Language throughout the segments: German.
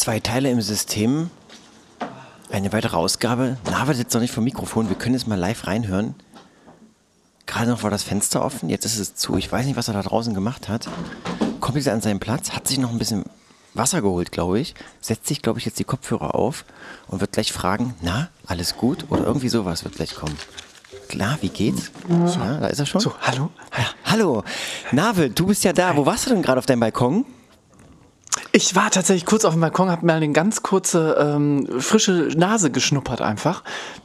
Zwei Teile im System. Eine weitere Ausgabe. Nava sitzt noch nicht vom Mikrofon. Wir können jetzt mal live reinhören. Gerade noch war das Fenster offen. Jetzt ist es zu. Ich weiß nicht, was er da draußen gemacht hat. Kommt jetzt an seinen Platz, hat sich noch ein bisschen Wasser geholt, glaube ich. Setzt sich, glaube ich, jetzt die Kopfhörer auf und wird gleich fragen: Na, alles gut? Oder irgendwie sowas wird gleich kommen. Klar, wie geht's? Ja, da ist er schon. So, hallo? Ja, hallo. Navel, du bist ja da. Wo warst du denn gerade auf deinem Balkon? Ich war tatsächlich kurz auf dem Balkon, habe mal eine ganz kurze ähm, frische Nase geschnuppert einfach.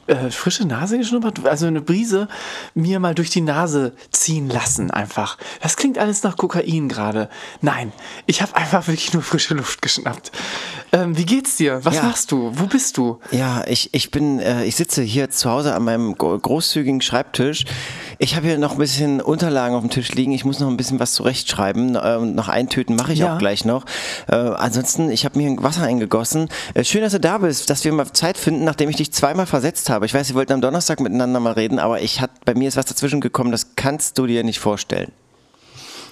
Äh, frische Nase geschnuppert? Also eine Brise mir mal durch die Nase ziehen lassen einfach. Das klingt alles nach Kokain gerade. Nein, ich habe einfach wirklich nur frische Luft geschnappt. Ähm, wie geht's dir? Was ja. machst du? Wo bist du? Ja, ich, ich bin, äh, ich sitze hier zu Hause an meinem großzügigen Schreibtisch. Ich habe hier noch ein bisschen Unterlagen auf dem Tisch liegen. Ich muss noch ein bisschen was zurechtschreiben äh, und noch eintüten mache ich ja. auch gleich noch. Äh, ansonsten, ich habe mir Wasser eingegossen. Äh, schön, dass du da bist, dass wir mal Zeit finden, nachdem ich dich zweimal versetzt habe. Ich weiß, wir wollten am Donnerstag miteinander mal reden, aber ich hat, bei mir ist was dazwischen gekommen, das kannst du dir nicht vorstellen.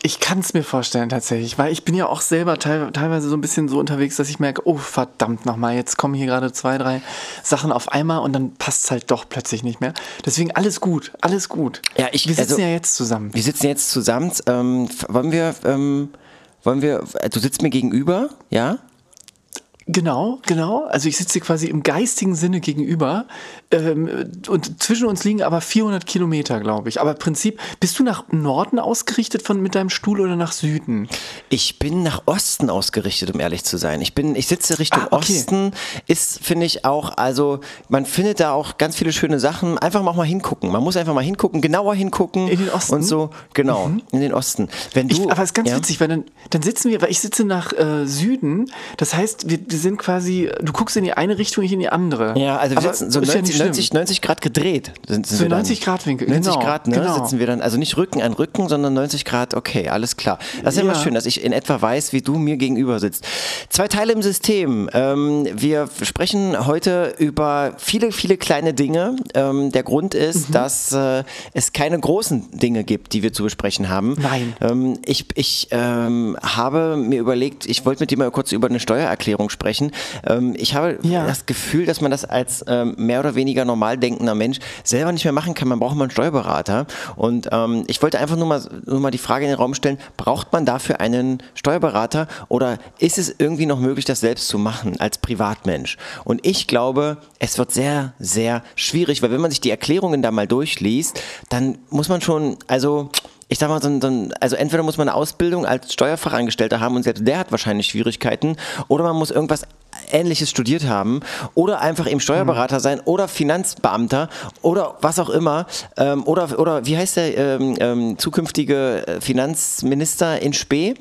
Ich kann es mir vorstellen tatsächlich, weil ich bin ja auch selber teilweise so ein bisschen so unterwegs, dass ich merke, oh verdammt nochmal, jetzt kommen hier gerade zwei, drei Sachen auf einmal und dann passt es halt doch plötzlich nicht mehr. Deswegen alles gut, alles gut. Ja, ich, wir sitzen also, ja jetzt zusammen. Wir sitzen jetzt zusammen. Ähm, wollen wir, ähm, wollen wir, du sitzt mir gegenüber, ja? Genau, genau. Also ich sitze quasi im geistigen Sinne gegenüber ähm, und zwischen uns liegen aber 400 Kilometer, glaube ich. Aber im Prinzip, bist du nach Norden ausgerichtet von, mit deinem Stuhl oder nach Süden? Ich bin nach Osten ausgerichtet, um ehrlich zu sein. Ich bin, ich sitze Richtung ah, okay. Osten. Ist, finde ich auch, also man findet da auch ganz viele schöne Sachen. Einfach mal, mal hingucken. Man muss einfach mal hingucken, genauer hingucken. In den Osten? Und so, genau, mhm. in den Osten. Wenn du, ich, aber es ist ganz ja? witzig, weil dann, dann sitzen wir, weil ich sitze nach äh, Süden. Das heißt, wir wir sind quasi, du guckst in die eine Richtung, ich in die andere. Ja, also wir Aber sitzen so 90, ja 90, 90, Grad gedreht. Sind, sind so 90 Grad Winkel, 90 genau, Grad, ne, genau. sitzen wir dann, also nicht Rücken an Rücken, sondern 90 Grad, okay, alles klar. Das ist ja immer schön, dass ich in etwa weiß, wie du mir gegenüber sitzt. Zwei Teile im System. Ähm, wir sprechen heute über viele, viele kleine Dinge. Ähm, der Grund ist, mhm. dass äh, es keine großen Dinge gibt, die wir zu besprechen haben. Nein. Ähm, ich ich ähm, habe mir überlegt, ich wollte mit dir mal kurz über eine Steuererklärung sprechen. Ähm, ich habe ja. das Gefühl, dass man das als ähm, mehr oder weniger normal denkender Mensch selber nicht mehr machen kann. Man braucht mal einen Steuerberater. Und ähm, ich wollte einfach nur mal, nur mal die Frage in den Raum stellen, braucht man dafür einen Steuerberater oder ist es irgendwie noch möglich, das selbst zu machen als Privatmensch? Und ich glaube, es wird sehr, sehr schwierig, weil wenn man sich die Erklärungen da mal durchliest, dann muss man schon, also ich sag mal, so ein, also entweder muss man eine Ausbildung als Steuerfachangestellter haben und selbst der hat wahrscheinlich Schwierigkeiten, oder man muss irgendwas Ähnliches studiert haben oder einfach eben Steuerberater mhm. sein oder Finanzbeamter oder was auch immer ähm, oder, oder wie heißt der ähm, ähm, zukünftige Finanzminister in Spee?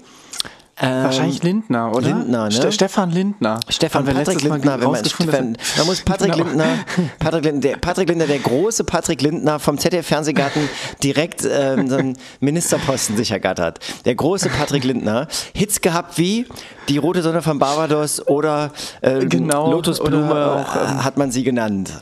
Ähm, Wahrscheinlich Lindner, oder? Lindner, ne? Ste Stefan Lindner. Stefan Patrick Lindner, wenn man, Stefan, man muss Patrick genau. Lindner, Patrick Lindner, der, Patrick Lindner, der große Patrick Lindner vom ZDF Fernsehgarten direkt ähm, so einen Ministerposten sich ergattert. Der große Patrick Lindner. Hits gehabt wie die rote Sonne von Barbados oder ähm, genau, Lotusblume oder auch, ähm, hat man sie genannt.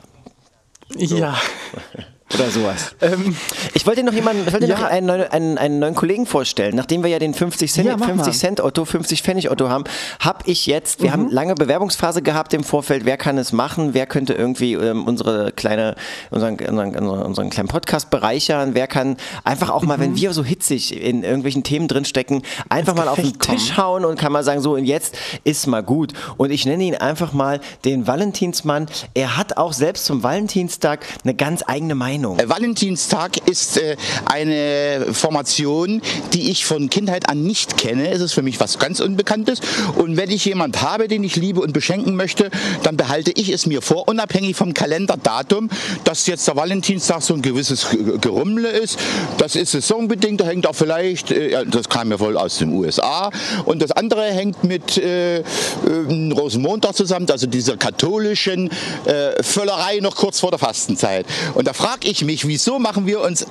So. Ja. Oder sowas. Ähm, ich wollte noch jemanden, ich wollte ja. noch einen, neuen, einen, einen, neuen Kollegen vorstellen. Nachdem wir ja den 50 Cent, ja, 50 Cent Otto, 50 Pfennig Otto haben, habe ich jetzt, wir mhm. haben lange Bewerbungsphase gehabt im Vorfeld, wer kann es machen, wer könnte irgendwie ähm, unsere kleine, unseren, unseren, unseren kleinen Podcast bereichern, wer kann einfach auch mal, mhm. wenn wir so hitzig in irgendwelchen Themen drinstecken, einfach mal auf den Tisch hauen und kann mal sagen, so und jetzt ist mal gut. Und ich nenne ihn einfach mal den Valentinsmann. Er hat auch selbst zum Valentinstag eine ganz eigene Meinung Meinung? Äh, Valentinstag ist äh, eine Formation, die ich von Kindheit an nicht kenne. Es ist für mich was ganz Unbekanntes. Und wenn ich jemand habe, den ich liebe und beschenken möchte, dann behalte ich es mir vor, unabhängig vom Kalenderdatum, dass jetzt der Valentinstag so ein gewisses Gerümmle ist. Das ist saisonbedingt, da hängt auch vielleicht, äh, das kam ja wohl aus den USA. Und das andere hängt mit äh, Rosenmontag zusammen, also dieser katholischen äh, Völlerei noch kurz vor der Fastenzeit. Und da frage ich mich, wieso machen wir uns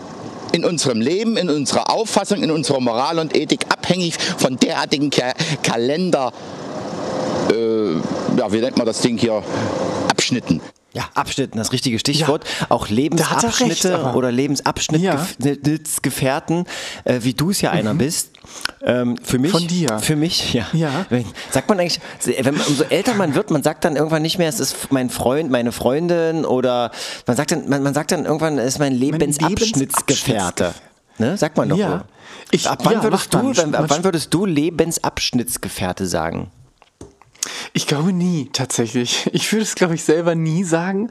in unserem Leben, in unserer Auffassung, in unserer Moral und Ethik abhängig von derartigen Ka Kalender, äh, ja, wie nennt man das Ding hier, Abschnitten. Ja, Abschnitten, das richtige Stichwort. Ja, auch Lebensabschnitte recht, oder Lebensabschnittsgefährten, ja. äh, wie du es ja einer mhm. bist. Ähm, für mich. Von dir. Für mich, ja. ja. Sagt man eigentlich, wenn man, umso älter man wird, man sagt dann irgendwann nicht mehr, es ist mein Freund, meine Freundin oder man sagt dann, man, man sagt dann irgendwann, es ist mein Lebensabschnittsgefährte. Ne? Sagt man doch. Ja. Ich, ab, wann würdest du, ab wann würdest du Lebensabschnittsgefährte sagen? Ich glaube nie, tatsächlich. Ich würde es, glaube ich, selber nie sagen,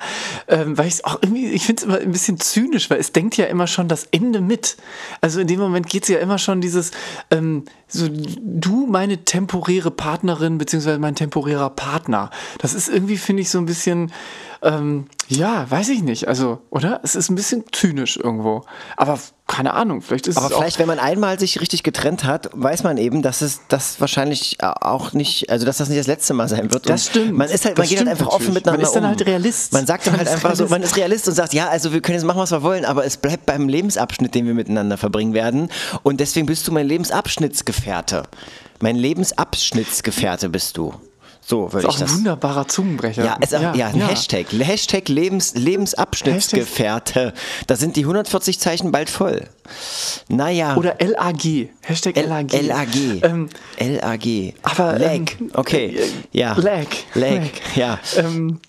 ähm, weil ich es auch irgendwie, ich finde es immer ein bisschen zynisch, weil es denkt ja immer schon das Ende mit. Also in dem Moment geht es ja immer schon dieses, ähm, so du meine temporäre Partnerin beziehungsweise mein temporärer Partner. Das ist irgendwie, finde ich, so ein bisschen, ähm, ja, weiß ich nicht. Also, oder? Es ist ein bisschen zynisch irgendwo. Aber keine Ahnung, vielleicht ist Aber es. Aber vielleicht, wenn man einmal sich richtig getrennt hat, weiß man eben, dass es das wahrscheinlich auch nicht, also dass das nicht das letzte Mal sein wird. Das stimmt. Man ist halt, man geht halt einfach natürlich. offen miteinander. Man ist dann halt Realist. Man sagt dann man halt einfach Realist. so, man ist Realist und sagt, ja, also wir können jetzt machen, was wir wollen, aber es bleibt beim Lebensabschnitt, den wir miteinander verbringen werden. Und deswegen bist du mein Lebensabschnittsgefährte. Mein Lebensabschnittsgefährte bist du. So würde ich das. Ist auch ein wunderbarer Zungenbrecher. Ja, ist auch, ja, ja ein ja. Hashtag. Hashtag Lebens, Lebensabschnittsgefährte. Da sind die 140 Zeichen bald voll. Naja. Oder LAG. Hashtag LAG. LAG. Ähm, LAG. Aber. Lag. Ähm, okay. Äh, ja. Lag. Lag. Lag. Ja. Ähm,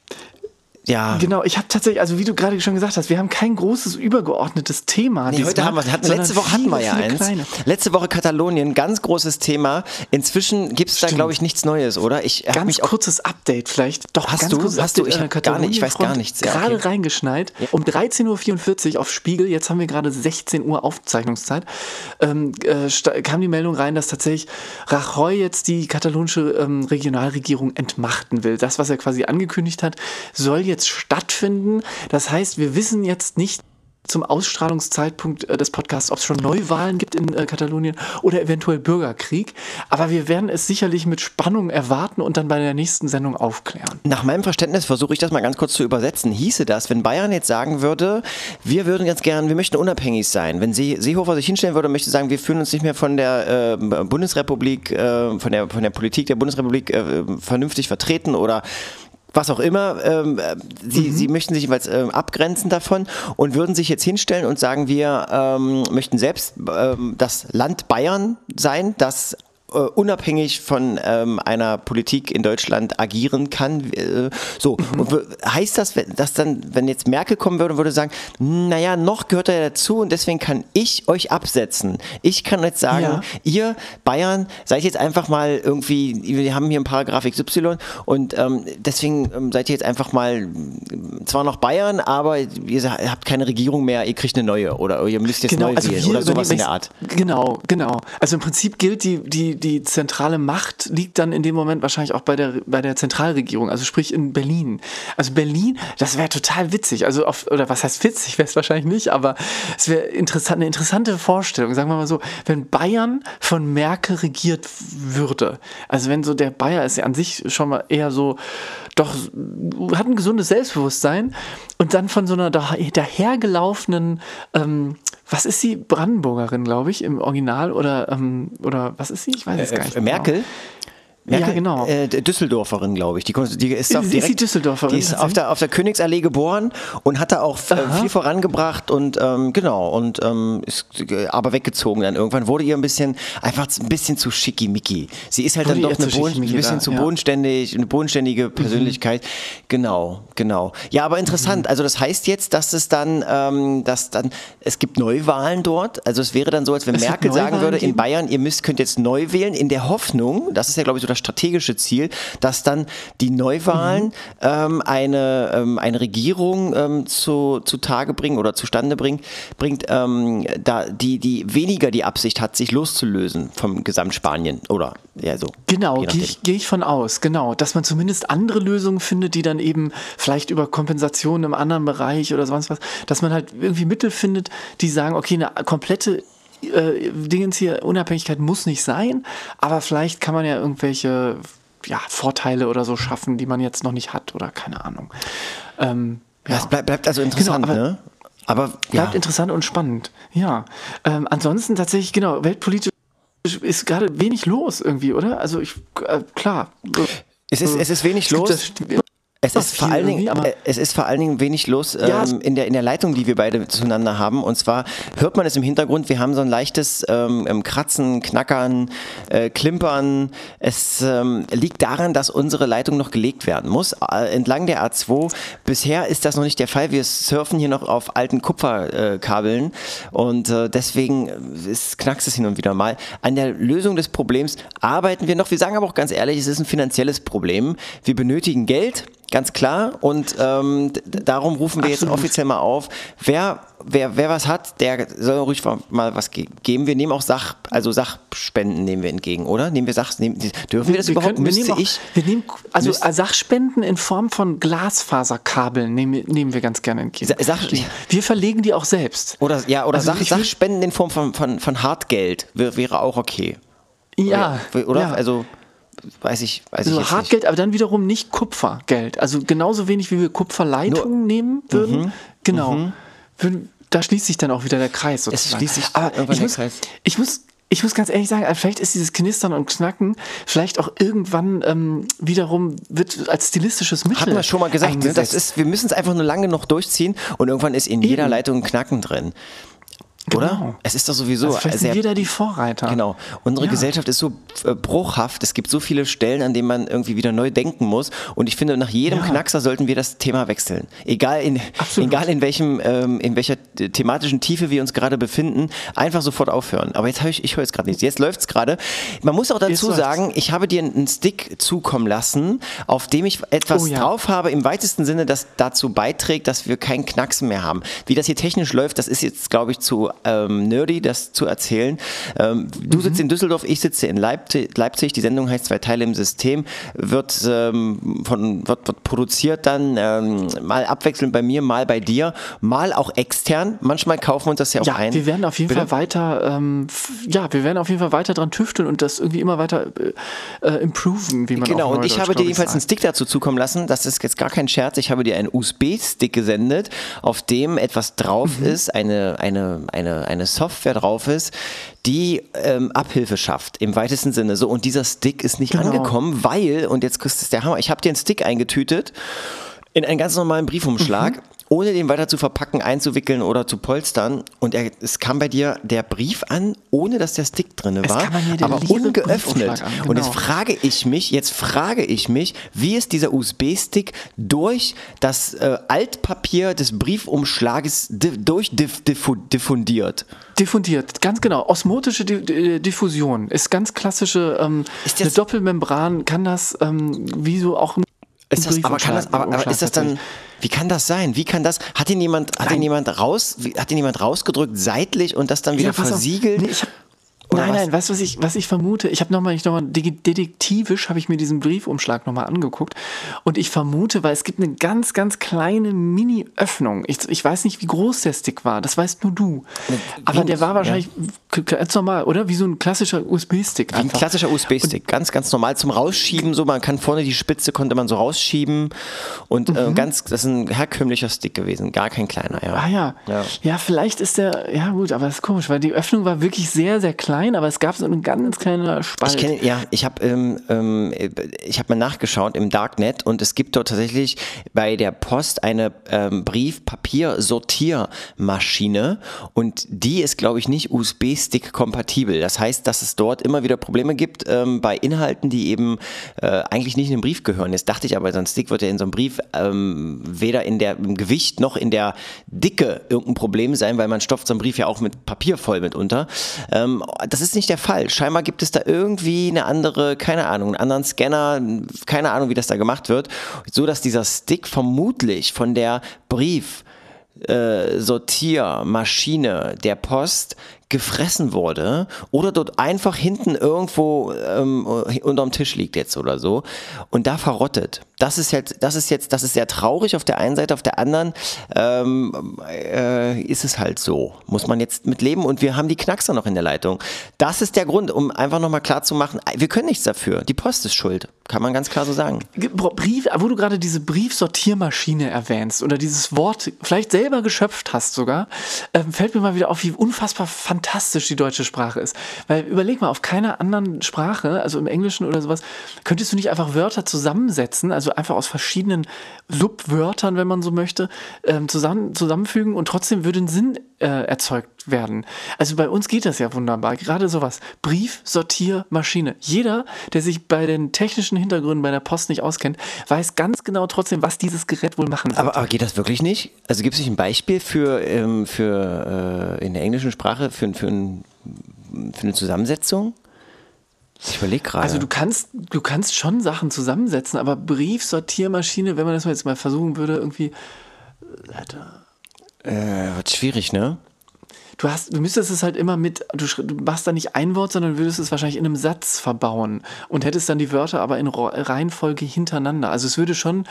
ja. Genau, ich habe tatsächlich, also wie du gerade schon gesagt hast, wir haben kein großes übergeordnetes Thema. Nee, heute haben wir, hatten, letzte Woche hatten wir ja eins. Kleine. Letzte Woche Katalonien, ganz großes Thema. Inzwischen gibt es da, glaube ich, nichts Neues, oder? Ich ganz kurzes Update vielleicht. Doch, hast ganz du? Kurzes hast Update du? Ich, gar nicht, ich weiß gar nichts. Ja, gerade okay. reingeschneit. Ja. Um 13.44 Uhr auf Spiegel, jetzt haben wir gerade 16 Uhr Aufzeichnungszeit, ähm, äh, kam die Meldung rein, dass tatsächlich Rajoy jetzt die katalonische ähm, Regionalregierung entmachten will. Das, was er quasi angekündigt hat, soll jetzt jetzt stattfinden. Das heißt, wir wissen jetzt nicht, zum Ausstrahlungszeitpunkt äh, des Podcasts, ob es schon Neuwahlen gibt in äh, Katalonien oder eventuell Bürgerkrieg. Aber wir werden es sicherlich mit Spannung erwarten und dann bei der nächsten Sendung aufklären. Nach meinem Verständnis versuche ich das mal ganz kurz zu übersetzen. Hieße das, wenn Bayern jetzt sagen würde, wir würden ganz gern, wir möchten unabhängig sein. Wenn See Seehofer sich hinstellen würde und möchte sagen, wir fühlen uns nicht mehr von der äh, Bundesrepublik, äh, von, der, von der Politik der Bundesrepublik äh, vernünftig vertreten oder was auch immer, ähm, äh, sie, mhm. sie möchten sich jeweils ähm, abgrenzen davon und würden sich jetzt hinstellen und sagen, wir ähm, möchten selbst ähm, das Land Bayern sein, das unabhängig von ähm, einer Politik in Deutschland agieren kann. Äh, so, mhm. und heißt das, dass dann, wenn jetzt Merkel kommen würde, würde sagen, naja, noch gehört er dazu und deswegen kann ich euch absetzen. Ich kann jetzt sagen, ja. ihr Bayern seid jetzt einfach mal irgendwie, wir haben hier einen Paragraph XY und ähm, deswegen ähm, seid ihr jetzt einfach mal zwar noch Bayern, aber ihr habt keine Regierung mehr, ihr kriegt eine neue oder ihr müsst jetzt genau, neu also wählen oder sowas in der Art. Genau, genau. Also im Prinzip gilt die, die, die zentrale Macht liegt dann in dem Moment wahrscheinlich auch bei der, bei der Zentralregierung, also sprich in Berlin. Also Berlin, das wäre total witzig. Also auf, oder was heißt witzig, wäre es wahrscheinlich nicht, aber es wäre interessant, eine interessante Vorstellung, sagen wir mal so, wenn Bayern von Merkel regiert würde. Also wenn so der Bayer ist ja an sich schon mal eher so, doch hat ein gesundes Selbstbewusstsein und dann von so einer dahergelaufenen ähm, was ist sie? Brandenburgerin, glaube ich, im Original oder, ähm, oder was ist sie? Weiß es äh, gar nicht. Äh, Merkel? Genau. Merkel, ja, genau. Äh, Düsseldorferin, glaube ich. Die, die ist, auf, direkt, ist die Düsseldorferin? Die ist auf der, auf der Königsallee geboren und hat da auch äh, viel vorangebracht und ähm, genau und ähm, ist äh, aber weggezogen dann irgendwann wurde ihr ein bisschen einfach ein bisschen zu schickimicki. Sie ist halt wurde dann doch eine Boden, ein bisschen da, zu ja. bodenständig, eine bodenständige mhm. Persönlichkeit. Mhm. Genau, genau. Ja, aber interessant. Mhm. Also das heißt jetzt, dass es dann, ähm, dass dann es gibt Neuwahlen dort. Also es wäre dann so, als wenn es Merkel sagen würde geben? in Bayern, ihr müsst könnt jetzt neu wählen in der Hoffnung, das ist ja glaube ich so das strategische Ziel, dass dann die Neuwahlen mhm. ähm, eine, ähm, eine Regierung ähm, zu, zu Tage bringen oder zustande bringt, bringt ähm, da die, die weniger die Absicht hat, sich loszulösen vom Gesamtspanien oder ja so. Genau, gehe ich, geh ich von aus, genau, dass man zumindest andere Lösungen findet, die dann eben vielleicht über Kompensation im anderen Bereich oder sonst was, dass man halt irgendwie Mittel findet, die sagen, okay, eine komplette äh, Dingens hier, Unabhängigkeit muss nicht sein, aber vielleicht kann man ja irgendwelche ja, Vorteile oder so schaffen, die man jetzt noch nicht hat oder keine Ahnung. Ähm, ja, es bleibt, bleibt also interessant, genau, aber, ne? Aber bleibt ja. interessant und spannend. Ja. Ähm, ansonsten tatsächlich, genau, weltpolitisch ist gerade wenig los irgendwie, oder? Also ich, äh, klar. Es ist, es ist wenig los. Es ist, vor allen Dingen, äh, es ist vor allen Dingen wenig los ähm, ja. in, der, in der Leitung, die wir beide zueinander haben. Und zwar hört man es im Hintergrund, wir haben so ein leichtes ähm, ähm Kratzen, Knackern, äh, Klimpern. Es ähm, liegt daran, dass unsere Leitung noch gelegt werden muss, äh, entlang der A2. Bisher ist das noch nicht der Fall. Wir surfen hier noch auf alten Kupferkabeln äh, und äh, deswegen ist, knackst es hin und wieder mal. An der Lösung des Problems arbeiten wir noch. Wir sagen aber auch ganz ehrlich, es ist ein finanzielles Problem. Wir benötigen Geld Ganz klar. Und ähm, darum rufen wir Absolut. jetzt offiziell mal auf. Wer, wer, wer was hat, der soll ruhig mal was geben. Wir nehmen auch Sach, also Sachspenden nehmen wir entgegen, oder? Nehmen wir Sach, nehmen, dürfen wir, das wir überhaupt? Können, wir nehmen auch, ich? Wir nehmen also müsst, Sachspenden in Form von Glasfaserkabeln nehmen, nehmen wir ganz gerne entgegen. Sach, wir verlegen die auch selbst. Oder ja, oder also Sach, Sachspenden in Form von, von, von Hartgeld wäre auch okay. Ja. Oder? oder? Ja. Also weiß ich, weiß also ich Hartgeld, nicht. aber dann wiederum nicht Kupfergeld. Also genauso wenig wie wir Kupferleitungen nehmen würden. Mhm. Genau. Mhm. Würden, da schließt sich dann auch wieder der Kreis sozusagen. Es schließt sich aber ich der muss, Kreis. Ich muss ich muss ganz ehrlich sagen, also vielleicht ist dieses Knistern und Knacken vielleicht auch irgendwann ähm, wiederum wird als stilistisches Mittel. Hatten wir schon mal gesagt, ne? das ist, wir müssen es einfach nur lange noch durchziehen und irgendwann ist in Eben. jeder Leitung ein Knacken drin. Oder? Genau. Es ist doch sowieso. Also sehr, wir da die Vorreiter. Genau. Unsere ja. Gesellschaft ist so äh, bruchhaft. Es gibt so viele Stellen, an denen man irgendwie wieder neu denken muss. Und ich finde, nach jedem ja. Knackser sollten wir das Thema wechseln. Egal in, egal in welchem, ähm, in welcher thematischen Tiefe wir uns gerade befinden, einfach sofort aufhören. Aber jetzt habe ich, ich höre jetzt gerade nichts. Jetzt läuft es gerade. Man muss auch dazu sagen, ich habe dir einen Stick zukommen lassen, auf dem ich etwas oh, ja. drauf habe, im weitesten Sinne, das dazu beiträgt, dass wir keinen Knacksen mehr haben. Wie das hier technisch läuft, das ist jetzt, glaube ich, zu ähm, nerdy, das zu erzählen. Ähm, du mhm. sitzt in Düsseldorf, ich sitze in Leipzig. Leipzig. Die Sendung heißt Zwei Teile im System, wird, ähm, von, wird, wird produziert dann ähm, mal abwechselnd bei mir, mal bei dir, mal auch extern. Manchmal kaufen wir uns das ja auch ja, ein. Wir werden auf jeden Bitte? Fall weiter, ähm, ja, wir werden auf jeden Fall weiter dran tüfteln und das irgendwie immer weiter äh, äh improven, wie man Genau, und ich habe dir jedenfalls einen Stick dazu zukommen lassen. Das ist jetzt gar kein Scherz. Ich habe dir einen USB-Stick gesendet, auf dem etwas drauf mhm. ist, eine, eine, eine eine, Software drauf ist, die ähm, Abhilfe schafft, im weitesten Sinne. So, und dieser Stick ist nicht genau. angekommen, weil, und jetzt ist der Hammer, ich habe dir einen Stick eingetütet in einen ganz normalen Briefumschlag. Mhm ohne den weiter zu verpacken, einzuwickeln oder zu polstern. Und er, es kam bei dir der Brief an, ohne dass der Stick drin war, aber ungeöffnet. Genau. Und jetzt frage ich mich, jetzt frage ich mich, wie ist dieser USB-Stick durch das äh, Altpapier des Briefumschlages di durchdiffundiert? Diffundiert, ganz genau. Osmotische di Diffusion ist ganz klassische. Ähm, eine Doppelmembran kann das, ähm, wie so auch ein ist das, aber, kann das, aber, aber ist das dann, wie kann das sein? Wie kann das, hat ihn jemand, hat ihn jemand raus, hat ihn jemand rausgedrückt seitlich und das dann wieder ja, versiegelt? Nee, ich oder nein, was? nein, weißt du, was ich, was ich vermute? Ich habe nochmal, ich nochmal detektivisch habe ich mir diesen Briefumschlag nochmal angeguckt und ich vermute, weil es gibt eine ganz, ganz kleine Mini-Öffnung. Ich, ich weiß nicht, wie groß der Stick war, das weißt nur du. Aber der war wahrscheinlich ja. ganz normal, oder? Wie so ein klassischer USB-Stick. Wie ein klassischer USB-Stick, ganz, ganz normal zum Rausschieben. So, man kann vorne die Spitze konnte man so rausschieben und äh, mhm. äh, ganz, das ist ein herkömmlicher Stick gewesen, gar kein kleiner. Ja. Ah ja. ja, ja, vielleicht ist der, ja gut, aber das ist komisch, weil die Öffnung war wirklich sehr, sehr klein klein, aber es gab so eine ganz kleine Spalt. Ich kenne, ja, ich habe ähm, ähm, ich mal nachgeschaut im Darknet und es gibt dort tatsächlich bei der Post eine ähm, Brief-Papier-Sortiermaschine und die ist, glaube ich, nicht USB-Stick kompatibel. Das heißt, dass es dort immer wieder Probleme gibt ähm, bei Inhalten, die eben äh, eigentlich nicht in den Brief gehören. Jetzt dachte ich aber, so ein Stick wird ja in so einem Brief ähm, weder in der im Gewicht noch in der Dicke irgendein Problem sein, weil man stopft so einen Brief ja auch mit Papier voll mitunter. Ähm, das ist nicht der Fall. Scheinbar gibt es da irgendwie eine andere, keine Ahnung, einen anderen Scanner, keine Ahnung, wie das da gemacht wird, so dass dieser Stick vermutlich von der Brief äh, Sortiermaschine der Post gefressen wurde oder dort einfach hinten irgendwo ähm, unterm Tisch liegt jetzt oder so und da verrottet. Das ist jetzt, das ist jetzt, das ist sehr traurig auf der einen Seite, auf der anderen ähm, äh, ist es halt so. Muss man jetzt mit leben und wir haben die Knackser noch in der Leitung. Das ist der Grund, um einfach nochmal klar zu machen, wir können nichts dafür. Die Post ist schuld. Kann man ganz klar so sagen. Brief, wo du gerade diese Briefsortiermaschine erwähnst oder dieses Wort vielleicht selber geschöpft hast sogar, äh, fällt mir mal wieder auf, wie unfassbar fantastisch fantastisch die deutsche Sprache ist. Weil überleg mal, auf keiner anderen Sprache, also im Englischen oder sowas, könntest du nicht einfach Wörter zusammensetzen, also einfach aus verschiedenen Subwörtern, wenn man so möchte, ähm, zusammen, zusammenfügen und trotzdem würde ein Sinn äh, erzeugt werden. Also bei uns geht das ja wunderbar. Gerade sowas. Brief, Sortier, Maschine. Jeder, der sich bei den technischen Hintergründen bei der Post nicht auskennt, weiß ganz genau trotzdem, was dieses Gerät wohl machen soll. Aber, aber, geht das wirklich nicht? Also gibt es nicht ein Beispiel für, ähm, für äh, in der englischen Sprache für, für, ein, für eine Zusammensetzung? Ich überlege gerade. Also du kannst, du kannst schon Sachen zusammensetzen, aber Brief, Sortiermaschine, wenn man das jetzt mal versuchen würde, irgendwie. Letter. Äh, wird schwierig, ne? Du hast, du müsstest es halt immer mit, du, du machst da nicht ein Wort, sondern würdest es wahrscheinlich in einem Satz verbauen und hättest dann die Wörter aber in Reihenfolge hintereinander. Also es würde schon,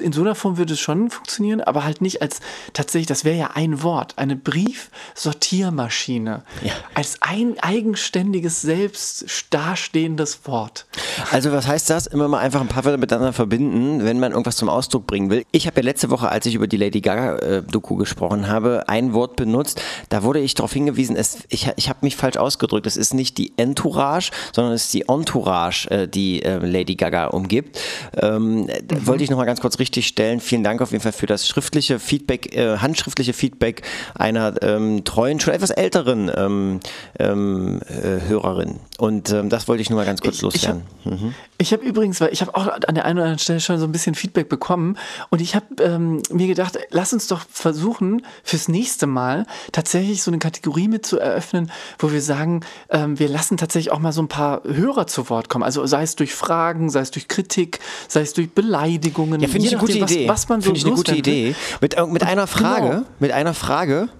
in so einer Form würde es schon funktionieren, aber halt nicht als tatsächlich, das wäre ja ein Wort, eine Briefsortiermaschine. Ja. Als ein eigenständiges, selbst dastehendes Wort. Also was heißt das? Immer mal einfach ein paar Wörter miteinander verbinden, wenn man irgendwas zum Ausdruck bringen will. Ich habe ja letzte Woche, als ich über die Lady Gaga-Doku äh, gesprochen habe, ein Wort benutzt. Da wurde ich darauf hingewiesen, es, ich, ich habe mich falsch ausgedrückt. Es ist nicht die Entourage, sondern es ist die Entourage, äh, die äh, Lady Gaga umgibt. Ähm, mhm. Wollte ich nochmal ganz kurz richtig stellen. Vielen Dank auf jeden Fall für das schriftliche Feedback, äh, handschriftliche Feedback einer ähm, treuen, schon etwas älteren ähm, ähm äh, Hörerin. Und ähm, das wollte ich nur mal ganz kurz ich, loswerden. Ich habe mhm. hab übrigens, weil ich habe auch an der einen oder anderen Stelle schon so ein bisschen Feedback bekommen und ich habe ähm, mir gedacht, lass uns doch versuchen, fürs nächste Mal tatsächlich so eine Kategorie mit zu eröffnen, wo wir sagen, ähm, wir lassen tatsächlich auch mal so ein paar Hörer zu Wort kommen. Also sei es durch Fragen, sei es durch Kritik, sei es durch Beleidigungen. Ja, finde ich eine gute Idee. Was, was man so finde ich eine gute Idee. Mit, mit einer Frage, genau. mit einer Frage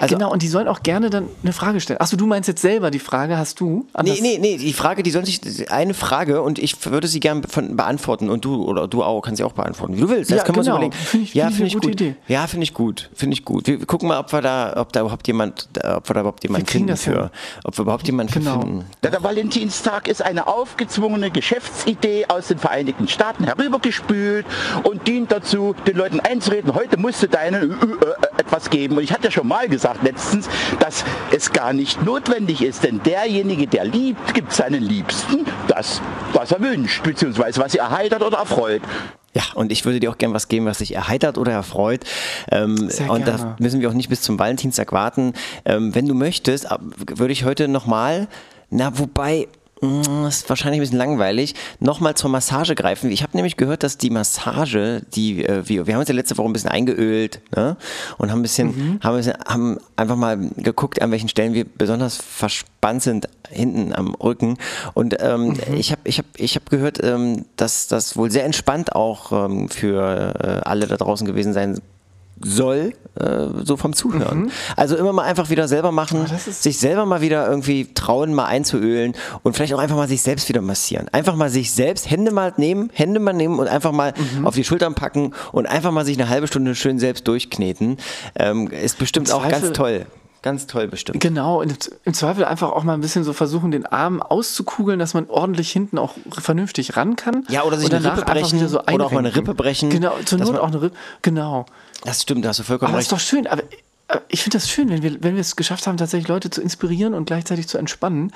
also, genau, und die sollen auch gerne dann eine Frage stellen. Achso, du meinst jetzt selber die Frage, hast du? Nee, nee, nee, die Frage, die sollen sich, eine Frage und ich würde sie gerne beantworten und du, oder du auch, kannst sie auch beantworten, wie du willst. Das ja, können genau. wir uns überlegen. Find ich, ja, finde find ich, gut. Idee. Ja, finde ich gut, finde ich gut. Wir gucken mal, ob wir da, ob da überhaupt jemand, ob wir da überhaupt jemanden finden für, ob wir überhaupt jemanden genau. finden. Ja, der Valentinstag ist eine aufgezwungene Geschäftsidee aus den Vereinigten Staaten herübergespült und dient dazu, den Leuten einzureden, heute musst du deinen äh, äh, etwas geben. Und ich hatte ja schon mal gesagt, gesagt letztens, dass es gar nicht notwendig ist, denn derjenige, der liebt, gibt seinen Liebsten das, was er wünscht, beziehungsweise was sie erheitert oder erfreut. Ja, und ich würde dir auch gerne was geben, was dich erheitert oder erfreut. Ähm, und da müssen wir auch nicht bis zum Valentinstag warten. Ähm, wenn du möchtest, würde ich heute nochmal, na, wobei, das ist wahrscheinlich ein bisschen langweilig, nochmal zur Massage greifen. Ich habe nämlich gehört, dass die Massage, die äh, wir, wir haben uns ja letzte Woche ein bisschen eingeölt ne? und haben ein bisschen, mhm. haben, ein bisschen, haben einfach mal geguckt, an welchen Stellen wir besonders verspannt sind hinten am Rücken. Und ähm, mhm. ich habe ich hab, ich hab gehört, ähm, dass das wohl sehr entspannt auch ähm, für äh, alle da draußen gewesen sein soll, äh, so vom Zuhören. Mhm. Also immer mal einfach wieder selber machen, oh, sich selber mal wieder irgendwie trauen, mal einzuölen und vielleicht auch einfach mal sich selbst wieder massieren. Einfach mal sich selbst, Hände mal nehmen, Hände mal nehmen und einfach mal mhm. auf die Schultern packen und einfach mal sich eine halbe Stunde schön selbst durchkneten. Ähm, ist bestimmt auch ganz toll. Ganz toll bestimmt. Genau, im Zweifel einfach auch mal ein bisschen so versuchen, den Arm auszukugeln, dass man ordentlich hinten auch vernünftig ran kann. Ja, oder sich eine Rippe brechen. So oder auch mal eine Rippe brechen. Genau, zur Not auch eine Rippe. Genau. Das stimmt, da hast du vollkommen aber recht. Das ist doch schön, aber äh, ich finde das schön, wenn wir, wenn wir es geschafft haben, tatsächlich Leute zu inspirieren und gleichzeitig zu entspannen.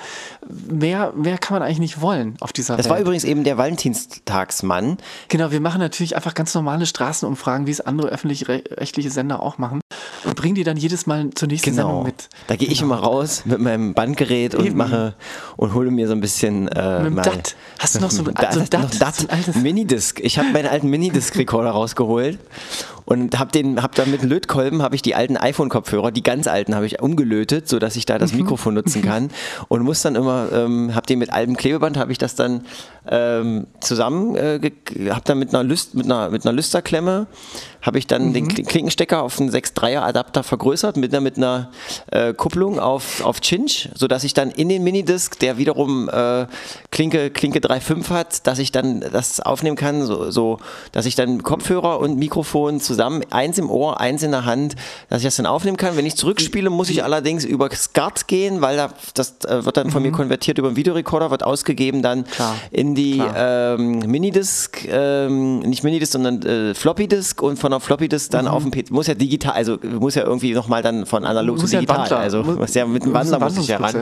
Mehr, mehr kann man eigentlich nicht wollen auf dieser das Welt. Das war übrigens eben der Valentinstagsmann. Genau, wir machen natürlich einfach ganz normale Straßenumfragen, wie es andere öffentlich-rechtliche Sender auch machen und bringen die dann jedes Mal zur nächsten genau. Sendung mit. Da gehe genau. ich immer raus mit meinem Bandgerät und Eben. mache und hole mir so ein bisschen. Äh, mit dem DAT. Hast du noch so, da, so ein? DAT Minidisc. Ich habe meinen alten Minidisc-Rekorder rausgeholt und habe den, habe dann mit Lötkolben habe ich die alten iPhone-Kopfhörer, die ganz alten, habe ich umgelötet, so dass ich da das mhm. Mikrofon nutzen kann und muss dann immer, ähm, habe den mit altem Klebeband, habe ich das dann ähm, zusammen, äh, habe dann mit einer Lüst, mit einer mit einer Lüsterklemme habe ich dann mhm. den Klinkenstecker auf einen 6.3er Adapter vergrößert mit einer, mit einer äh, Kupplung auf, auf Cinch, sodass ich dann in den Minidisc, der wiederum äh, Klinke, Klinke 3.5 hat, dass ich dann das aufnehmen kann, so, so dass ich dann Kopfhörer und Mikrofon zusammen eins im Ohr, eins in der Hand, dass ich das dann aufnehmen kann. Wenn ich zurückspiele, muss ich allerdings über SCART gehen, weil da, das äh, wird dann von mhm. mir konvertiert über einen Videorekorder, wird ausgegeben dann Klar. in die ähm, Minidisc, ähm, nicht Minidisc, sondern äh, Floppy Disk und von der Floppy Disk dann mhm. auf dem PC. Muss ja digital, also muss ja irgendwie nochmal dann von analog muss zu digital. Ja also muss ja mit dem Wandler muss ich ja ran.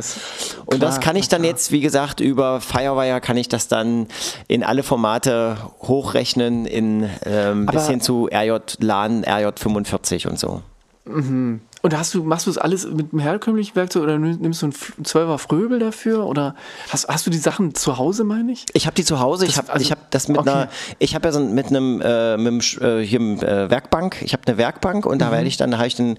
Und das kann ich dann klar. jetzt, wie gesagt, über Firewire kann ich das dann in alle Formate hochrechnen, in ähm, bis hin zu RJ LAN, RJ45 und so. Mhm. Und hast du, machst du das alles mit einem herkömmlichen Werkzeug oder nimmst du einen 12er Fröbel dafür? Oder hast, hast du die Sachen zu Hause, meine ich? Ich habe die zu Hause. Das, ich habe also, hab das mit okay. einer, ich habe ja so mit einem, äh, mit einem äh, hier äh, Werkbank, ich habe eine Werkbank und mhm. da werde ich dann, da habe ich den,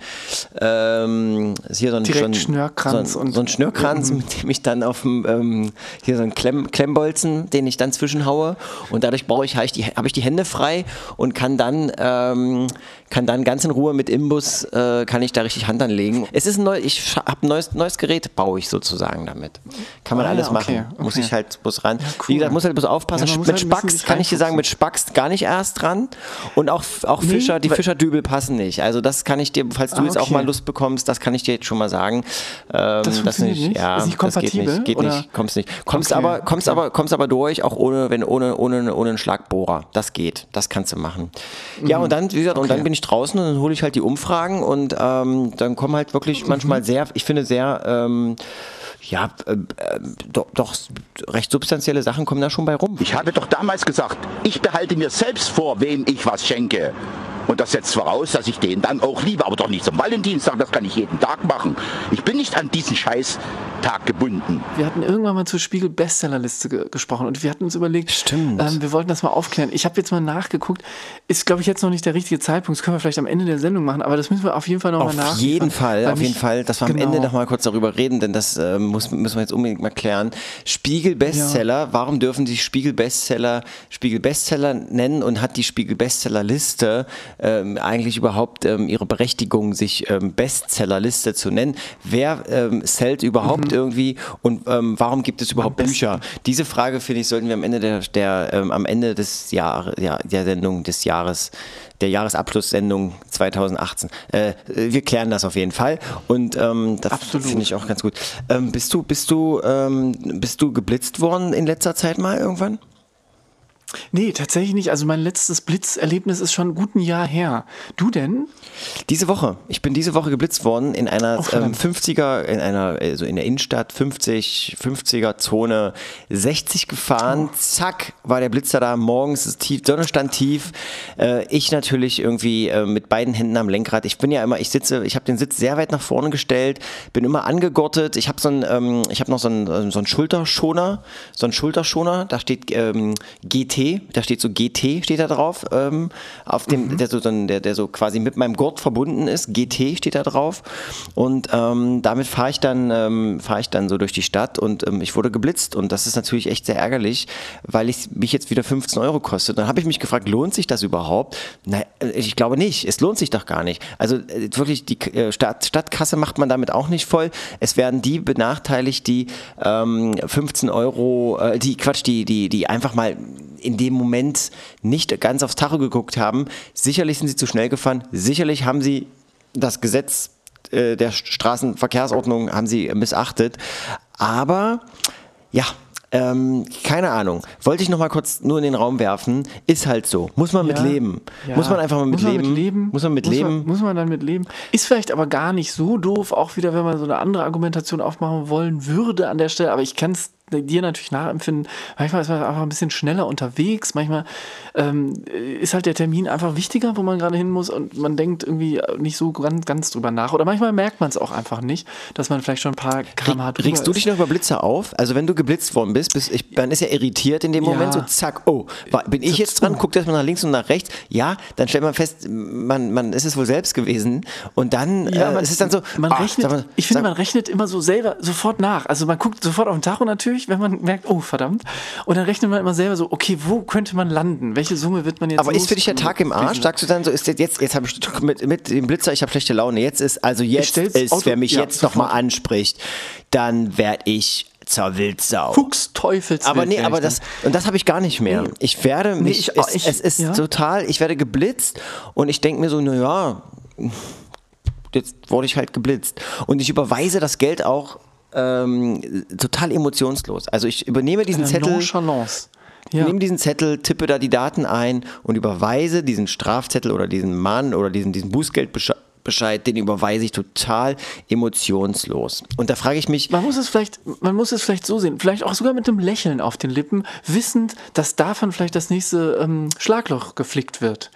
ähm, hier so ein, Direkt so Schnürkranz. So, so ein Schnürkranz, mhm. mit dem ich dann auf dem, ähm, hier so einen Klemm, Klemmbolzen, den ich dann zwischenhaue und dadurch brauche ich, habe ich, die, hab ich die Hände frei und kann dann, ähm, kann dann ganz in Ruhe mit Imbus, äh, kann ich da richtig Hand anlegen. Es ist ein neu, ich habe ein neues, neues Gerät, baue ich sozusagen damit. Kann man ah, alles machen. Okay. Muss ich halt bloß ran. Ja, cool. Wie gesagt, muss halt bloß aufpassen. Ja, mit halt Spax kann ich dir sagen, mit Spax gar nicht erst dran. Und auch, auch nee, Fischer, die Fischerdübel passen nicht. Also das kann ich dir, falls du ah, okay. jetzt auch mal Lust bekommst, das kann ich dir jetzt schon mal sagen. Ähm, das funktioniert nicht. Ja, ist nicht kompatibel? Das geht nicht. Geht oder? nicht. Kommst nicht. Kommst okay. aber, kommst aber, kommst aber durch, auch ohne, wenn ohne, ohne, ohne einen Schlagbohrer. Das geht. Das kannst du machen. Ja, mhm. und dann, wie gesagt, und dann bin ich draußen und dann hole ich halt die Umfragen und ähm, dann kommen halt wirklich manchmal sehr, ich finde sehr, ähm, ja, äh, äh, doch, doch, recht substanzielle Sachen kommen da schon bei rum. Ich habe doch damals gesagt, ich behalte mir selbst vor, wem ich was schenke. Und das setzt voraus, dass ich den dann auch liebe, aber doch nicht zum Valentinstag, das kann ich jeden Tag machen. Ich bin nicht an diesen Scheißtag gebunden. Wir hatten irgendwann mal zur Spiegel Bestsellerliste ge gesprochen und wir hatten uns überlegt, Stimmt. Ähm, wir wollten das mal aufklären. Ich habe jetzt mal nachgeguckt, ist glaube ich jetzt noch nicht der richtige Zeitpunkt, das können wir vielleicht am Ende der Sendung machen, aber das müssen wir auf jeden Fall nochmal nach. Auf jeden Fall, auf jeden Fall, dass wir genau. am Ende noch mal kurz darüber reden, denn das äh, muss, müssen wir jetzt unbedingt mal klären. Spiegel Bestseller, ja. warum dürfen die Spiegel Bestseller Spiegel Bestseller nennen und hat die Spiegel Bestseller Liste ähm, eigentlich überhaupt ähm, ihre Berechtigung, sich ähm, Bestsellerliste zu nennen? Wer ähm, zählt überhaupt mhm. irgendwie und ähm, warum gibt es überhaupt Bücher? Diese Frage, finde ich, sollten wir am Ende der, der ähm, am Ende des Jahres, ja, der Sendung des Jahres der Jahresabschlusssendung 2018. Äh, wir klären das auf jeden Fall und ähm, das finde ich auch ganz gut. Ähm, bist du bist du ähm, bist du geblitzt worden in letzter Zeit mal irgendwann? Nee, tatsächlich nicht. Also mein letztes Blitzerlebnis ist schon ein Jahr her. Du denn? Diese Woche. Ich bin diese Woche geblitzt worden in einer oh, ähm, 50er, in einer, also in der Innenstadt, 50, 50er Zone, 60 gefahren, oh. zack, war der Blitzer da, morgens ist tief, Sonne stand tief. Äh, ich natürlich irgendwie äh, mit beiden Händen am Lenkrad. Ich bin ja immer, ich sitze, ich habe den Sitz sehr weit nach vorne gestellt, bin immer angegottet. Ich habe so ein, ähm, ich habe noch so einen, so einen Schulterschoner, so einen Schulterschoner, da steht ähm, GT da steht so GT, steht da drauf, ähm, auf dem, mhm. der, so, der, der so quasi mit meinem Gurt verbunden ist, GT steht da drauf und ähm, damit fahre ich dann, ähm, fahre ich dann so durch die Stadt und ähm, ich wurde geblitzt und das ist natürlich echt sehr ärgerlich, weil ich mich jetzt wieder 15 Euro kostet. Dann habe ich mich gefragt, lohnt sich das überhaupt? Nein, ich glaube nicht, es lohnt sich doch gar nicht. Also äh, wirklich, die äh, Stadt, Stadtkasse macht man damit auch nicht voll. Es werden die benachteiligt, die ähm, 15 Euro, äh, die Quatsch, die, die, die einfach mal in dem Moment nicht ganz aufs Tacho geguckt haben. Sicherlich sind sie zu schnell gefahren, sicherlich haben sie das Gesetz äh, der Straßenverkehrsordnung haben sie missachtet, aber ja, ähm, keine Ahnung. Wollte ich noch mal kurz nur in den Raum werfen. Ist halt so. Muss man ja, mit leben. Ja. Muss man einfach mal mit, leben. mit leben. Muss man mit muss leben. Man, muss man dann mit leben. Ist vielleicht aber gar nicht so doof, auch wieder, wenn man so eine andere Argumentation aufmachen wollen würde an der Stelle. Aber ich kann es dir natürlich nachempfinden. Manchmal ist man einfach ein bisschen schneller unterwegs. Manchmal ähm, ist halt der Termin einfach wichtiger, wo man gerade hin muss und man denkt irgendwie nicht so ganz, ganz drüber nach. Oder manchmal merkt man es auch einfach nicht, dass man vielleicht schon ein paar Gramm hat. Regst du dich noch über Blitzer auf? Also wenn du geblitzt worden bist, bist ich, man ist ja irritiert in dem ja. Moment, so zack, oh, bin ich jetzt dran? Guckt erstmal nach links und nach rechts. Ja, dann stellt man fest, man, man ist es wohl selbst gewesen. Und dann ja, äh, man, ist es dann so. Man ach, rechnet, mal, ich finde, man rechnet immer so selber sofort nach. Also man guckt sofort auf den Tacho natürlich, wenn man merkt, oh verdammt. Und dann rechnet man immer selber so, okay, wo könnte man landen? Welche Summe wird man jetzt Aber ist für dich der Tag im Arsch? Sagst du dann so, ist jetzt, jetzt, jetzt habe ich mit, mit dem Blitzer, ich habe schlechte Laune. Jetzt ist, also jetzt ist, wer mich ja, jetzt nochmal anspricht, dann werde ich Blitzer, Wildsau. Fuchs, Teufels. Aber nee, aber das, und das habe ich gar nicht mehr. Ich werde mich, ich- es, ich- es ist ja. total, ich werde geblitzt und ich denke mir so, naja, jetzt wurde ich halt geblitzt. Und ich überweise das Geld auch ähm, total emotionslos. Also ich übernehme diesen Eine Zettel. Nonchalance. Ja. Nehme diesen Zettel, tippe da die Daten ein und überweise diesen Strafzettel oder diesen Mann oder diesen, diesen Bußgeldbescheid, den überweise ich total emotionslos. Und da frage ich mich, Man muss es vielleicht, man muss es vielleicht so sehen, vielleicht auch sogar mit einem Lächeln auf den Lippen, wissend, dass davon vielleicht das nächste ähm, Schlagloch geflickt wird.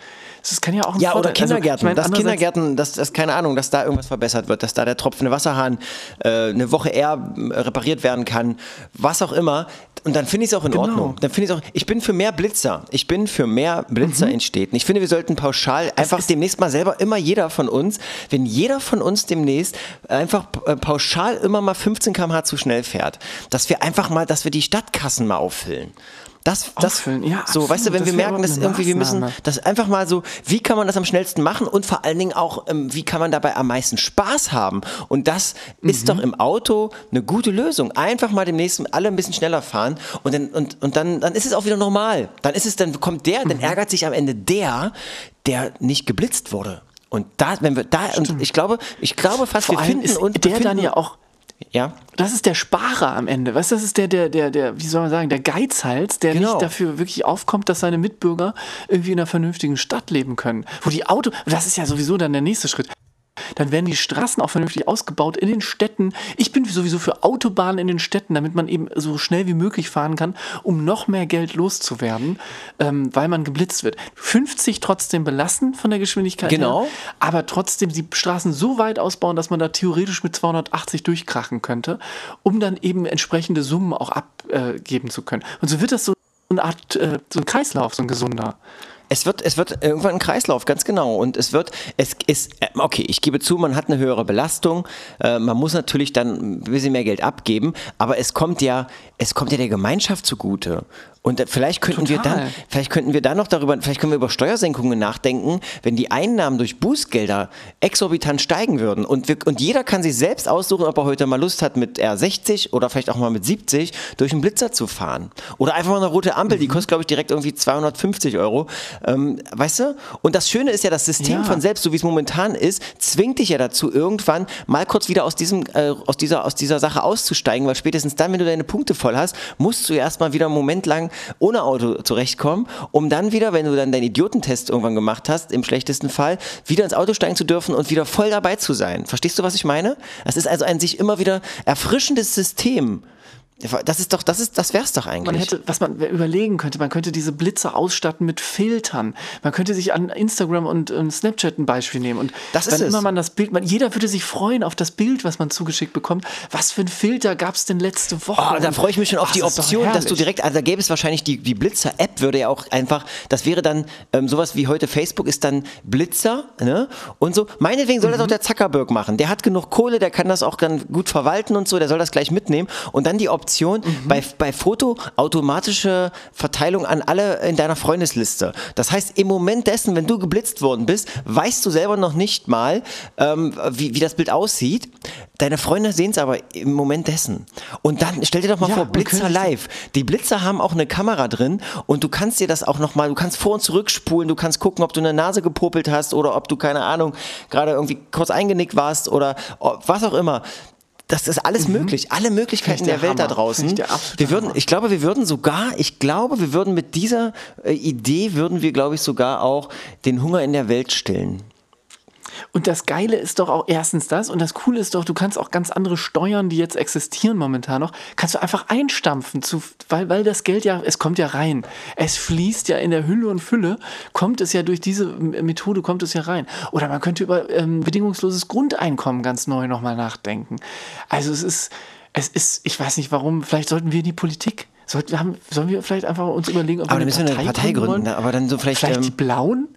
Das kann ja auch ein Ja, oder also, Kindergärten. ich meine, dass Kindergärten, dass, dass, keine Ahnung, dass da irgendwas verbessert wird, dass da der tropfende Wasserhahn äh, eine Woche eher äh, repariert werden kann, was auch immer. Und dann finde ich es auch in Genau. Ordnung. Dann finde ich auch, ich bin für mehr Blitzer. Ich bin für mehr Mhm. Blitzer in Städten. Ich finde, wir sollten pauschal einfach demnächst mal selber, immer jeder von uns, wenn jeder von uns demnächst einfach äh, pauschal immer mal 15 km/h zu schnell fährt, dass wir einfach mal, dass wir die Stadtkassen mal auffüllen. Das, das, Auffüllen, ja, so, weißt du, absolut. wenn Das wir merken, dass irgendwie wir müssen, das einfach mal so, wie kann man das am schnellsten machen und vor allen Dingen auch, ähm, wie kann man dabei am meisten Spaß haben? Und das Mhm. ist doch im Auto eine gute Lösung. Einfach mal demnächst alle ein bisschen schneller fahren und dann, und, und dann, dann ist es auch wieder normal. Dann ist es, dann kommt der, Mhm. dann ärgert sich am Ende der, der nicht geblitzt wurde. Und da, wenn wir da, und ich glaube, ich glaube fast, Vor wir finden uns, der dann ja auch ja, das ist der Sparer am Ende. Weißt du, das ist der, der, der, der, wie soll man sagen, der Geizhals, der Genau. nicht dafür wirklich aufkommt, dass seine Mitbürger irgendwie in einer vernünftigen Stadt leben können. Wo die Auto, das ist ja sowieso dann der nächste Schritt. Dann werden die Straßen auch vernünftig ausgebaut in den Städten. Ich bin sowieso für Autobahnen in den Städten, damit man eben so schnell wie möglich fahren kann, um noch mehr Geld loszuwerden, ähm, weil man geblitzt wird. 50 trotzdem belassen von der Geschwindigkeit Genau. her, aber trotzdem die Straßen so weit ausbauen, dass man da theoretisch mit 280 durchkrachen könnte, um dann eben entsprechende Summen auch abgeben zu können. Und so wird das so eine Art, äh, so ein Kreislauf, so ein gesunder. Es wird, es wird irgendwann ein Kreislauf, ganz genau. Und es wird, es ist, äh, okay, ich gebe zu, man hat eine höhere Belastung. Äh, man muss natürlich dann ein bisschen mehr Geld abgeben, aber es kommt ja, es kommt ja der Gemeinschaft zugute. Und vielleicht könnten wir Total. dann, vielleicht könnten wir dann noch darüber, vielleicht können wir über Steuersenkungen nachdenken, wenn die Einnahmen durch Bußgelder exorbitant steigen würden. Und, wir, und jeder kann sich selbst aussuchen, ob er heute mal Lust hat, mit R60 oder vielleicht auch mal mit 70 durch einen Blitzer zu fahren. Oder einfach mal eine rote Ampel, Mhm. die kostet, glaube ich, direkt irgendwie 250 Euro. Ähm, weißt du? Und das Schöne ist ja, das System Ja. von selbst, so wie es momentan ist, zwingt dich ja dazu, irgendwann mal kurz wieder aus, diesem, äh, aus, dieser, aus dieser Sache auszusteigen, weil spätestens dann, wenn du deine Punkte voll hast, musst du erstmal wieder einen Moment lang ohne Auto zurechtkommen, um dann wieder, wenn du dann deinen Idiotentest irgendwann gemacht hast, im schlechtesten Fall, wieder ins Auto steigen zu dürfen und wieder voll dabei zu sein. Verstehst du, was ich meine? Das ist also ein sich immer wieder erfrischendes System. Das ist doch, das ist, das wär's doch eigentlich. Man hätte, was man überlegen könnte, man könnte diese Blitze ausstatten mit Filtern. Man könnte sich an Instagram und ähm, Snapchat ein Beispiel nehmen. Und Das ist es. immer man das Bild, man, jeder würde sich freuen auf das Bild, was man zugeschickt bekommt. Was für ein Filter gab es denn letzte Woche? Oh, da freue ich mich schon auf Ach, die das Option, dass du direkt, also da gäbe es wahrscheinlich die, die Blitzer-App, würde ja auch einfach, das wäre dann ähm, sowas wie heute Facebook ist dann Blitzer, ne? Und so, meinetwegen soll das Mhm. auch der Zuckerberg machen. Der hat genug Kohle, der kann das auch ganz gut verwalten und so, der soll das gleich mitnehmen. Und dann die Option, Mhm. bei, bei Foto automatische Verteilung an alle in deiner Freundesliste. Das heißt, im Moment dessen, wenn du geblitzt worden bist, weißt du selber noch nicht mal, ähm, wie, wie das Bild aussieht. Deine Freunde sehen es aber im Moment dessen. Und dann stell dir doch mal Ja, vor, Blitzer live. Die Blitzer haben auch eine Kamera drin und du kannst dir das auch nochmal, du kannst vor und zurückspulen, du kannst gucken, ob du eine Nase gepopelt hast oder ob du, keine Ahnung, gerade irgendwie kurz eingenickt warst oder was auch immer. Das ist alles möglich. Alle Möglichkeiten der der Welt da Hammer. draußen. Der absolute Wir würden, Hammer. ich glaube, wir würden sogar, ich glaube, wir würden mit dieser äh, Idee würden wir, glaube ich, sogar auch den Hunger in der Welt stillen. Und das Geile ist doch auch erstens das und das Coole ist doch, du kannst auch ganz andere Steuern, die jetzt existieren momentan noch, kannst du einfach einstampfen, zu, weil, weil das Geld ja, es kommt ja rein. Es fließt ja in der Hülle und Fülle, kommt es ja durch diese Methode, kommt es ja rein. Oder man könnte über ähm, bedingungsloses Grundeinkommen ganz neu nochmal nachdenken. Also es ist, es ist, ich weiß nicht warum, vielleicht sollten wir in die Politik, sollten wir haben, sollen wir vielleicht einfach uns überlegen, ob Aber wir müssen wir eine Partei gründen, wollen? aber dann so vielleicht, Vielleicht ähm, die Blauen?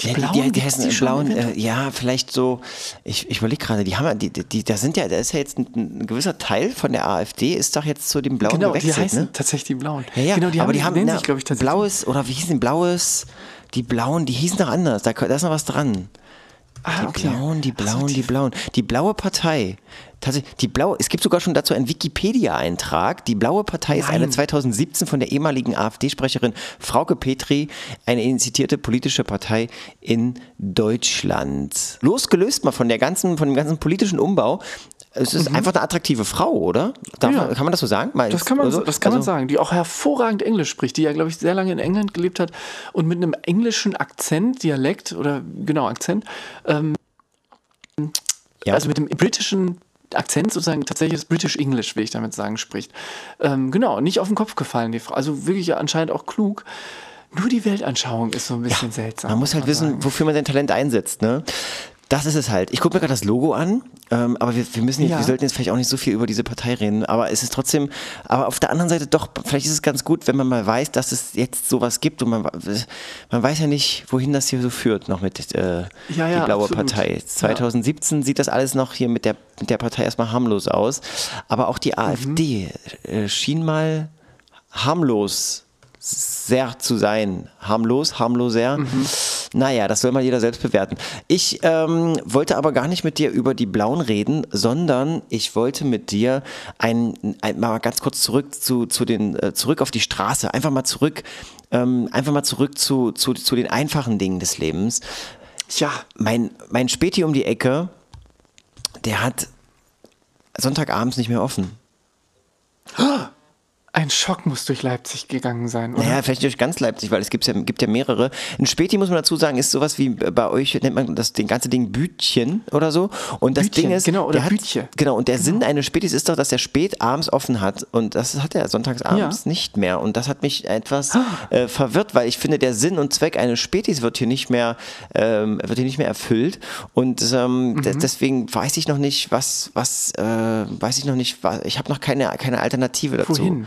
Die Ja, Blauen, die, die, die heißen die blauen, äh, ja, vielleicht so, ich, ich überlege gerade, die haben ja, die, die, die, da sind ja, da ist ja jetzt ein, ein gewisser Teil von der AfD, ist doch jetzt zu dem Blauen Genau, die gewechselt, heißen ne? tatsächlich die Blauen. Ja, ja, genau, die aber haben, die haben, na, sich, glaube ich, tatsächlich. blaues, oder wie hießen die, blaues, die blauen, die hießen doch anders, da, da ist noch was dran. Ah, die okay. Blauen, die Blauen, also die, die Blauen. Die blaue Partei. Tatsächlich, die blaue, es gibt sogar schon dazu einen Wikipedia-Eintrag. Die blaue Partei Nein. ist eine 2017 von der ehemaligen AfD-Sprecherin Frauke Petri, eine initiierte politische Partei in Deutschland. Losgelöst mal von der ganzen, von dem ganzen politischen Umbau, es ist mhm. einfach eine attraktive Frau, oder? Darf ja. kann man das so sagen? Mal das kann, man, also, das kann also, man sagen, die auch hervorragend Englisch spricht, die ja, glaube ich, sehr lange in England gelebt hat und mit einem englischen Akzent, Dialekt oder genau Akzent, ähm, ja. also mit dem britischen Akzent sozusagen tatsächlich das British English, will ich damit sagen, spricht. Ähm, genau, nicht auf den Kopf gefallen, die Frau. Also wirklich anscheinend auch klug. Nur die Weltanschauung ist so ein bisschen ja, seltsam. Man muss halt wissen, sagen. wofür man sein Talent einsetzt. Ne? Das ist es halt. Ich gucke mir gerade das Logo an, ähm, aber wir, wir müssen ja. wir sollten jetzt vielleicht auch nicht so viel über diese Partei reden, aber es ist trotzdem, aber auf der anderen Seite doch, vielleicht ist es ganz gut, wenn man mal weiß, dass es jetzt sowas gibt und man, man weiß ja nicht, wohin das hier so führt, noch mit äh, ja, ja, die blaue absolut. Partei. 2017 sieht das alles noch hier mit der, mit der Partei erstmal harmlos aus, aber auch die mhm. AfD äh, schien mal harmlos sehr zu sein. Harmlos, harmloser. Mhm. Naja, das soll mal jeder selbst bewerten. Ich ähm, wollte aber gar nicht mit dir über die Blauen reden, sondern ich wollte mit dir ein, ein mal ganz kurz zurück zu, zu den, äh, zurück auf die Straße, einfach mal zurück, ähm, einfach mal zurück zu, zu, zu den einfachen Dingen des Lebens. Ja. Mein, mein Späti um die Ecke, der hat Sonntagabends nicht mehr offen. Ein Schock muss durch Leipzig gegangen sein, oder? Naja, vielleicht durch ganz Leipzig, weil es gibt ja, gibt ja mehrere. Ein Späti, muss man dazu sagen, ist sowas wie bei euch, nennt man das den ganze Ding Bütchen oder so. Und das Bütchen, Ding ist, genau, oder hat, Bütchen. Genau, und der genau. Sinn eines Spätis ist doch, dass er spät abends offen hat. Und das hat er sonntagsabends ja. nicht mehr. Und das hat mich etwas ah. äh, verwirrt, weil ich finde, der Sinn und Zweck eines Spätis wird hier nicht mehr, ähm, wird hier nicht mehr erfüllt. Und ähm, mhm. deswegen weiß ich noch nicht, was, was, äh, weiß ich noch nicht, was, ich habe noch keine, keine Alternative dazu. Wohin?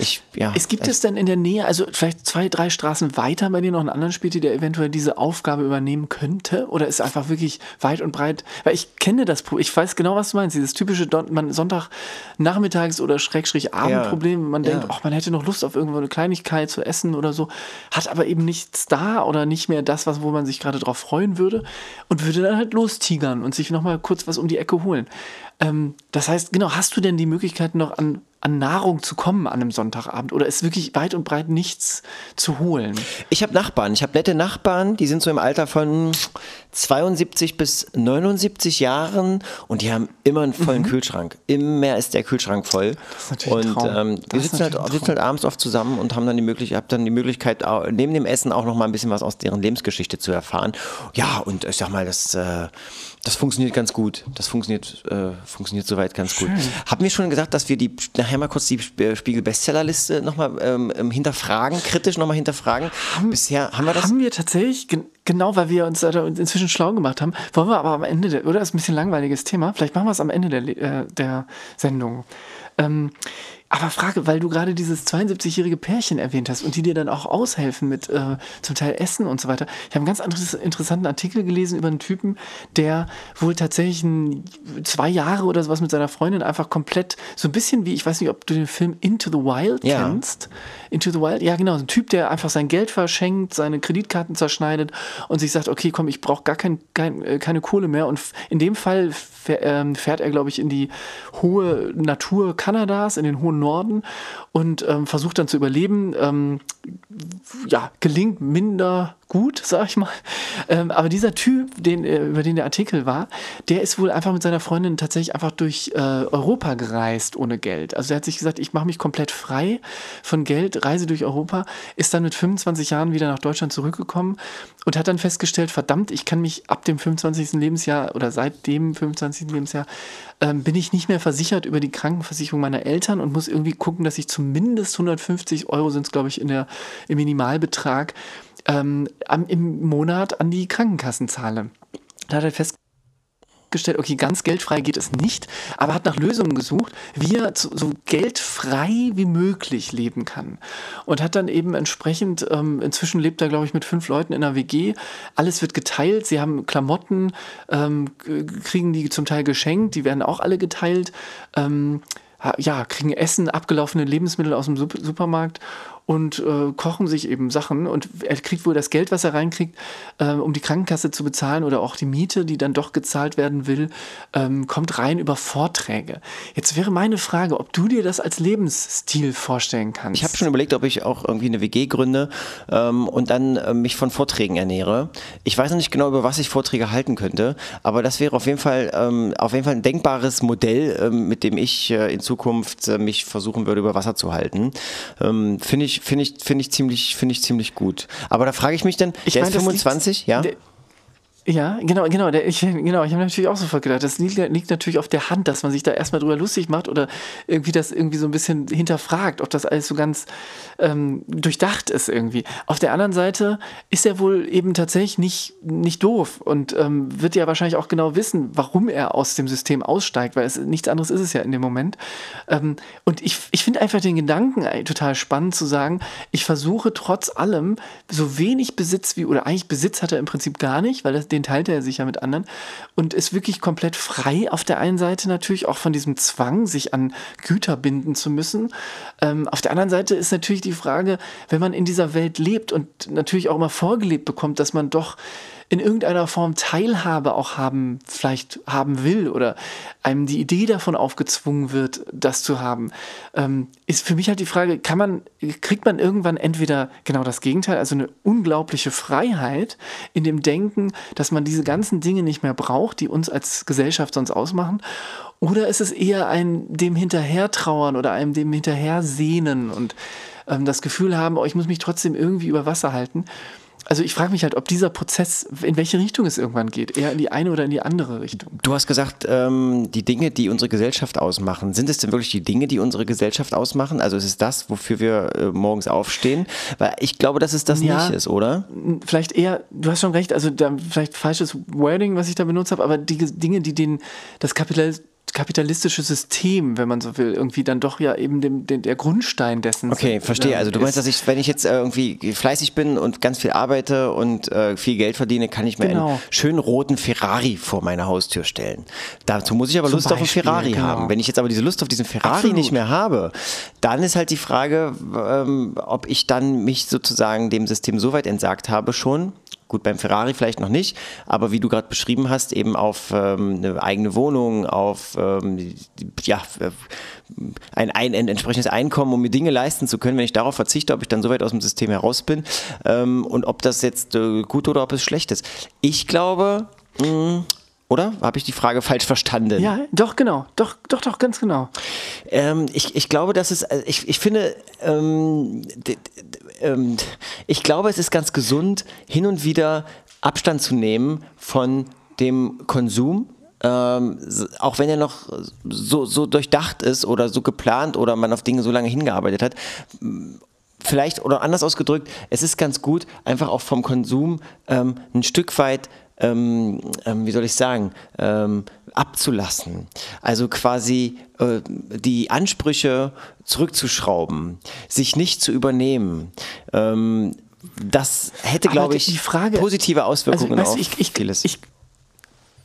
Ich, ja, es gibt es denn in der Nähe, also vielleicht zwei, drei Straßen weiter bei dir noch einen anderen Späti, der eventuell diese Aufgabe übernehmen könnte? Oder ist einfach wirklich weit und breit? Weil ich kenne das, ich weiß genau, was du meinst, dieses typische Sonntagnachmittags- oder Schrägstrich Abendproblem, ja. man denkt, ja. ach, man hätte noch Lust auf irgendwo eine Kleinigkeit zu essen oder so, hat aber eben nichts da oder nicht mehr das, was, wo man sich gerade drauf freuen würde und würde dann halt lostigern und sich nochmal kurz was um die Ecke holen. Ähm, das heißt, genau, hast du denn die Möglichkeit noch an an Nahrung zu kommen an einem Sonntagabend oder ist wirklich weit und breit nichts zu holen? Ich habe Nachbarn. Ich habe nette Nachbarn, die sind so im Alter von 72 bis 79 Jahren und die haben immer einen vollen mhm. Kühlschrank. Immer ist der Kühlschrank voll. Und ähm, wir sitzen halt, sitzen halt, abends oft zusammen und haben dann die Möglichkeit, dann die Möglichkeit, neben dem Essen auch noch mal ein bisschen was aus deren Lebensgeschichte zu erfahren. Ja, und ich sag mal, das, äh, das funktioniert ganz gut. Das funktioniert, äh, funktioniert soweit ganz Schön. gut. Haben wir schon gesagt, dass wir die nachher mal kurz die Spiegel-Bestsellerliste nochmal ähm, ähm, hinterfragen, kritisch nochmal hinterfragen? Haben, Bisher haben wir das? Haben wir tatsächlich, genau, weil wir uns inzwischen schlau gemacht haben. Wollen wir aber am Ende, der, oder? Das ist ein bisschen langweiliges Thema. Vielleicht machen wir es am Ende der, äh, der Sendung. Ähm, aber Frage, weil du gerade dieses 72-jährige Pärchen erwähnt hast und die dir dann auch aushelfen mit äh, zum Teil Essen und so weiter. Ich habe einen ganz anderes, interessanten Artikel gelesen über einen Typen, der wohl tatsächlich ein, zwei Jahre oder sowas mit seiner Freundin einfach komplett, so ein bisschen wie, ich weiß nicht, ob du den Film Into the Wild ja. kennst. Into the Wild, ja genau, so ein Typ, der einfach sein Geld verschenkt, seine Kreditkarten zerschneidet und sich sagt, okay, komm, ich brauche gar kein, kein, äh, keine Kohle mehr. Und in dem Fall ähm, fährt er, glaube ich, in die hohe Natur Kanadas, in den hohen Norden und ähm, versucht dann zu überleben. Ähm, ja, gelingt minder gut, sag ich mal. Ähm, aber dieser Typ, den, äh, über den der Artikel war, der ist wohl einfach mit seiner Freundin tatsächlich einfach durch äh, Europa gereist ohne Geld. Also er hat sich gesagt, ich mache mich komplett frei von Geld, reise durch Europa, ist dann mit 25 Jahren wieder nach Deutschland zurückgekommen und hat dann festgestellt, verdammt, ich kann mich ab dem 25. Lebensjahr oder seit dem 25. Lebensjahr ähm, bin ich nicht mehr versichert über die Krankenversicherung meiner Eltern und muss irgendwie gucken, dass ich zumindest 150 Euro sind es, glaube ich, in der, im Minimalbetrag ähm, im Monat an die Krankenkassen zahle. Da hat er festgestellt, gestellt, okay, ganz geldfrei geht es nicht, aber hat nach Lösungen gesucht, wie er so geldfrei wie möglich leben kann. Und hat dann eben entsprechend, ähm, inzwischen lebt er, glaube ich, mit fünf Leuten in einer WG. Alles wird geteilt. Sie haben Klamotten, ähm, kriegen die zum Teil geschenkt, die werden auch alle geteilt. Ähm, ja, kriegen Essen, abgelaufene Lebensmittel aus dem Supermarkt und äh, kochen sich eben Sachen und er kriegt wohl das Geld, was er reinkriegt, äh, um die Krankenkasse zu bezahlen oder auch die Miete, die dann doch gezahlt werden will, ähm, kommt rein über Vorträge. Jetzt wäre meine Frage, ob du dir das als Lebensstil vorstellen kannst. Ich habe schon überlegt, ob ich auch irgendwie eine WG gründe ähm, und dann äh, mich von Vorträgen ernähre. Ich weiß noch nicht genau, über was ich Vorträge halten könnte, aber das wäre auf jeden Fall, ähm, auf jeden Fall ein denkbares Modell, ähm, mit dem ich äh, in Zukunft äh, mich versuchen würde, über Wasser zu halten. Ähm, finde ich, finde ich, finde ich ziemlich, finde ich ziemlich gut. Aber da frage ich mich dann, ich der mein, ist 25, ja? Ja, genau, genau. Der, ich, genau, ich habe natürlich auch sofort gedacht, das liegt, liegt, natürlich auf der Hand, dass man sich da erstmal drüber lustig macht oder irgendwie das irgendwie so ein bisschen hinterfragt, ob das alles so ganz ähm, durchdacht ist irgendwie. Auf der anderen Seite ist er wohl eben tatsächlich nicht, nicht doof und ähm, wird ja wahrscheinlich auch genau wissen, warum er aus dem System aussteigt, weil es nichts anderes ist es ja in dem Moment. Ähm, und ich, ich finde einfach den Gedanken total spannend zu sagen, ich versuche trotz allem so wenig Besitz wie, oder eigentlich Besitz hat er im Prinzip gar nicht, weil das den den teilt er sich ja mit anderen und ist wirklich komplett frei auf der einen Seite natürlich auch von diesem Zwang, sich an Güter binden zu müssen. Ähm, auf der anderen Seite ist natürlich die Frage, wenn man in dieser Welt lebt und natürlich auch immer vorgelebt bekommt, dass man doch in irgendeiner Form Teilhabe auch haben, vielleicht haben will oder einem die Idee davon aufgezwungen wird, das zu haben, ähm, ist für mich halt die Frage, kann man, kriegt man irgendwann entweder genau das Gegenteil, also eine unglaubliche Freiheit in dem Denken, dass man diese ganzen Dinge nicht mehr braucht, die uns als Gesellschaft sonst ausmachen, oder ist es eher ein dem Hinterhertrauern oder einem dem Hinterhersehnen und ähm, das Gefühl haben, oh, ich muss mich trotzdem irgendwie über Wasser halten? Also ich frage mich halt, ob dieser Prozess, in welche Richtung es irgendwann geht, eher in die eine oder in die andere Richtung. Du hast gesagt, ähm, die Dinge, die unsere Gesellschaft ausmachen, sind es denn wirklich die Dinge, die unsere Gesellschaft ausmachen? Also ist es das, wofür wir äh, morgens aufstehen? Weil ich glaube, dass es das ja, nicht ist, oder? Vielleicht eher, du hast schon recht, also da, vielleicht falsches Wording, was ich da benutzt habe, aber die Dinge, die den, das Kapital kapitalistische System, wenn man so will, irgendwie dann doch ja eben dem, dem der Grundstein dessen. Okay, verstehe. Also du meinst, dass ich, wenn ich jetzt äh, irgendwie fleißig bin und ganz viel arbeite und äh, viel Geld verdiene, kann ich mir genau. einen schönen roten Ferrari vor meine Haustür stellen. Dazu muss ich aber Zum Lust Beispiel, auf einen Ferrari genau. haben. Wenn ich jetzt aber diese Lust auf diesen Ferrari Absolut. nicht mehr habe, dann ist halt die Frage, ähm, ob ich dann mich sozusagen dem System so weit entsagt habe schon, Gut, beim Ferrari vielleicht noch nicht, aber wie du gerade beschrieben hast, eben auf ähm, eine eigene Wohnung, auf ähm, ja, äh, ein, ein, ein, entsprechendes Einkommen, um mir Dinge leisten zu können, wenn ich darauf verzichte, ob ich dann so weit aus dem System heraus bin ähm, und ob das jetzt äh, gut oder ob es schlecht ist. Ich glaube, mh, mm, oder? Habe ich die Frage falsch verstanden? Ja, doch, genau. Doch, doch, doch, ganz genau. Ähm, ich, ich glaube, dass es, äh, ich, ich finde, ähm, ähm, ich glaube, es ist ganz gesund, hin und wieder Abstand zu nehmen von dem Konsum. Ähm, auch wenn er noch so, so durchdacht ist oder so geplant oder man auf Dinge so lange hingearbeitet hat, vielleicht oder anders ausgedrückt, es ist ganz gut, einfach auch vom Konsum ähm, ein Stück weit ähm, ähm, wie soll ich sagen, ähm, abzulassen. Also quasi äh, die Ansprüche zurückzuschrauben, sich nicht zu übernehmen. Ähm, das hätte, glaube ich, positive Auswirkungen also, auf ich, ich, vieles. Ich,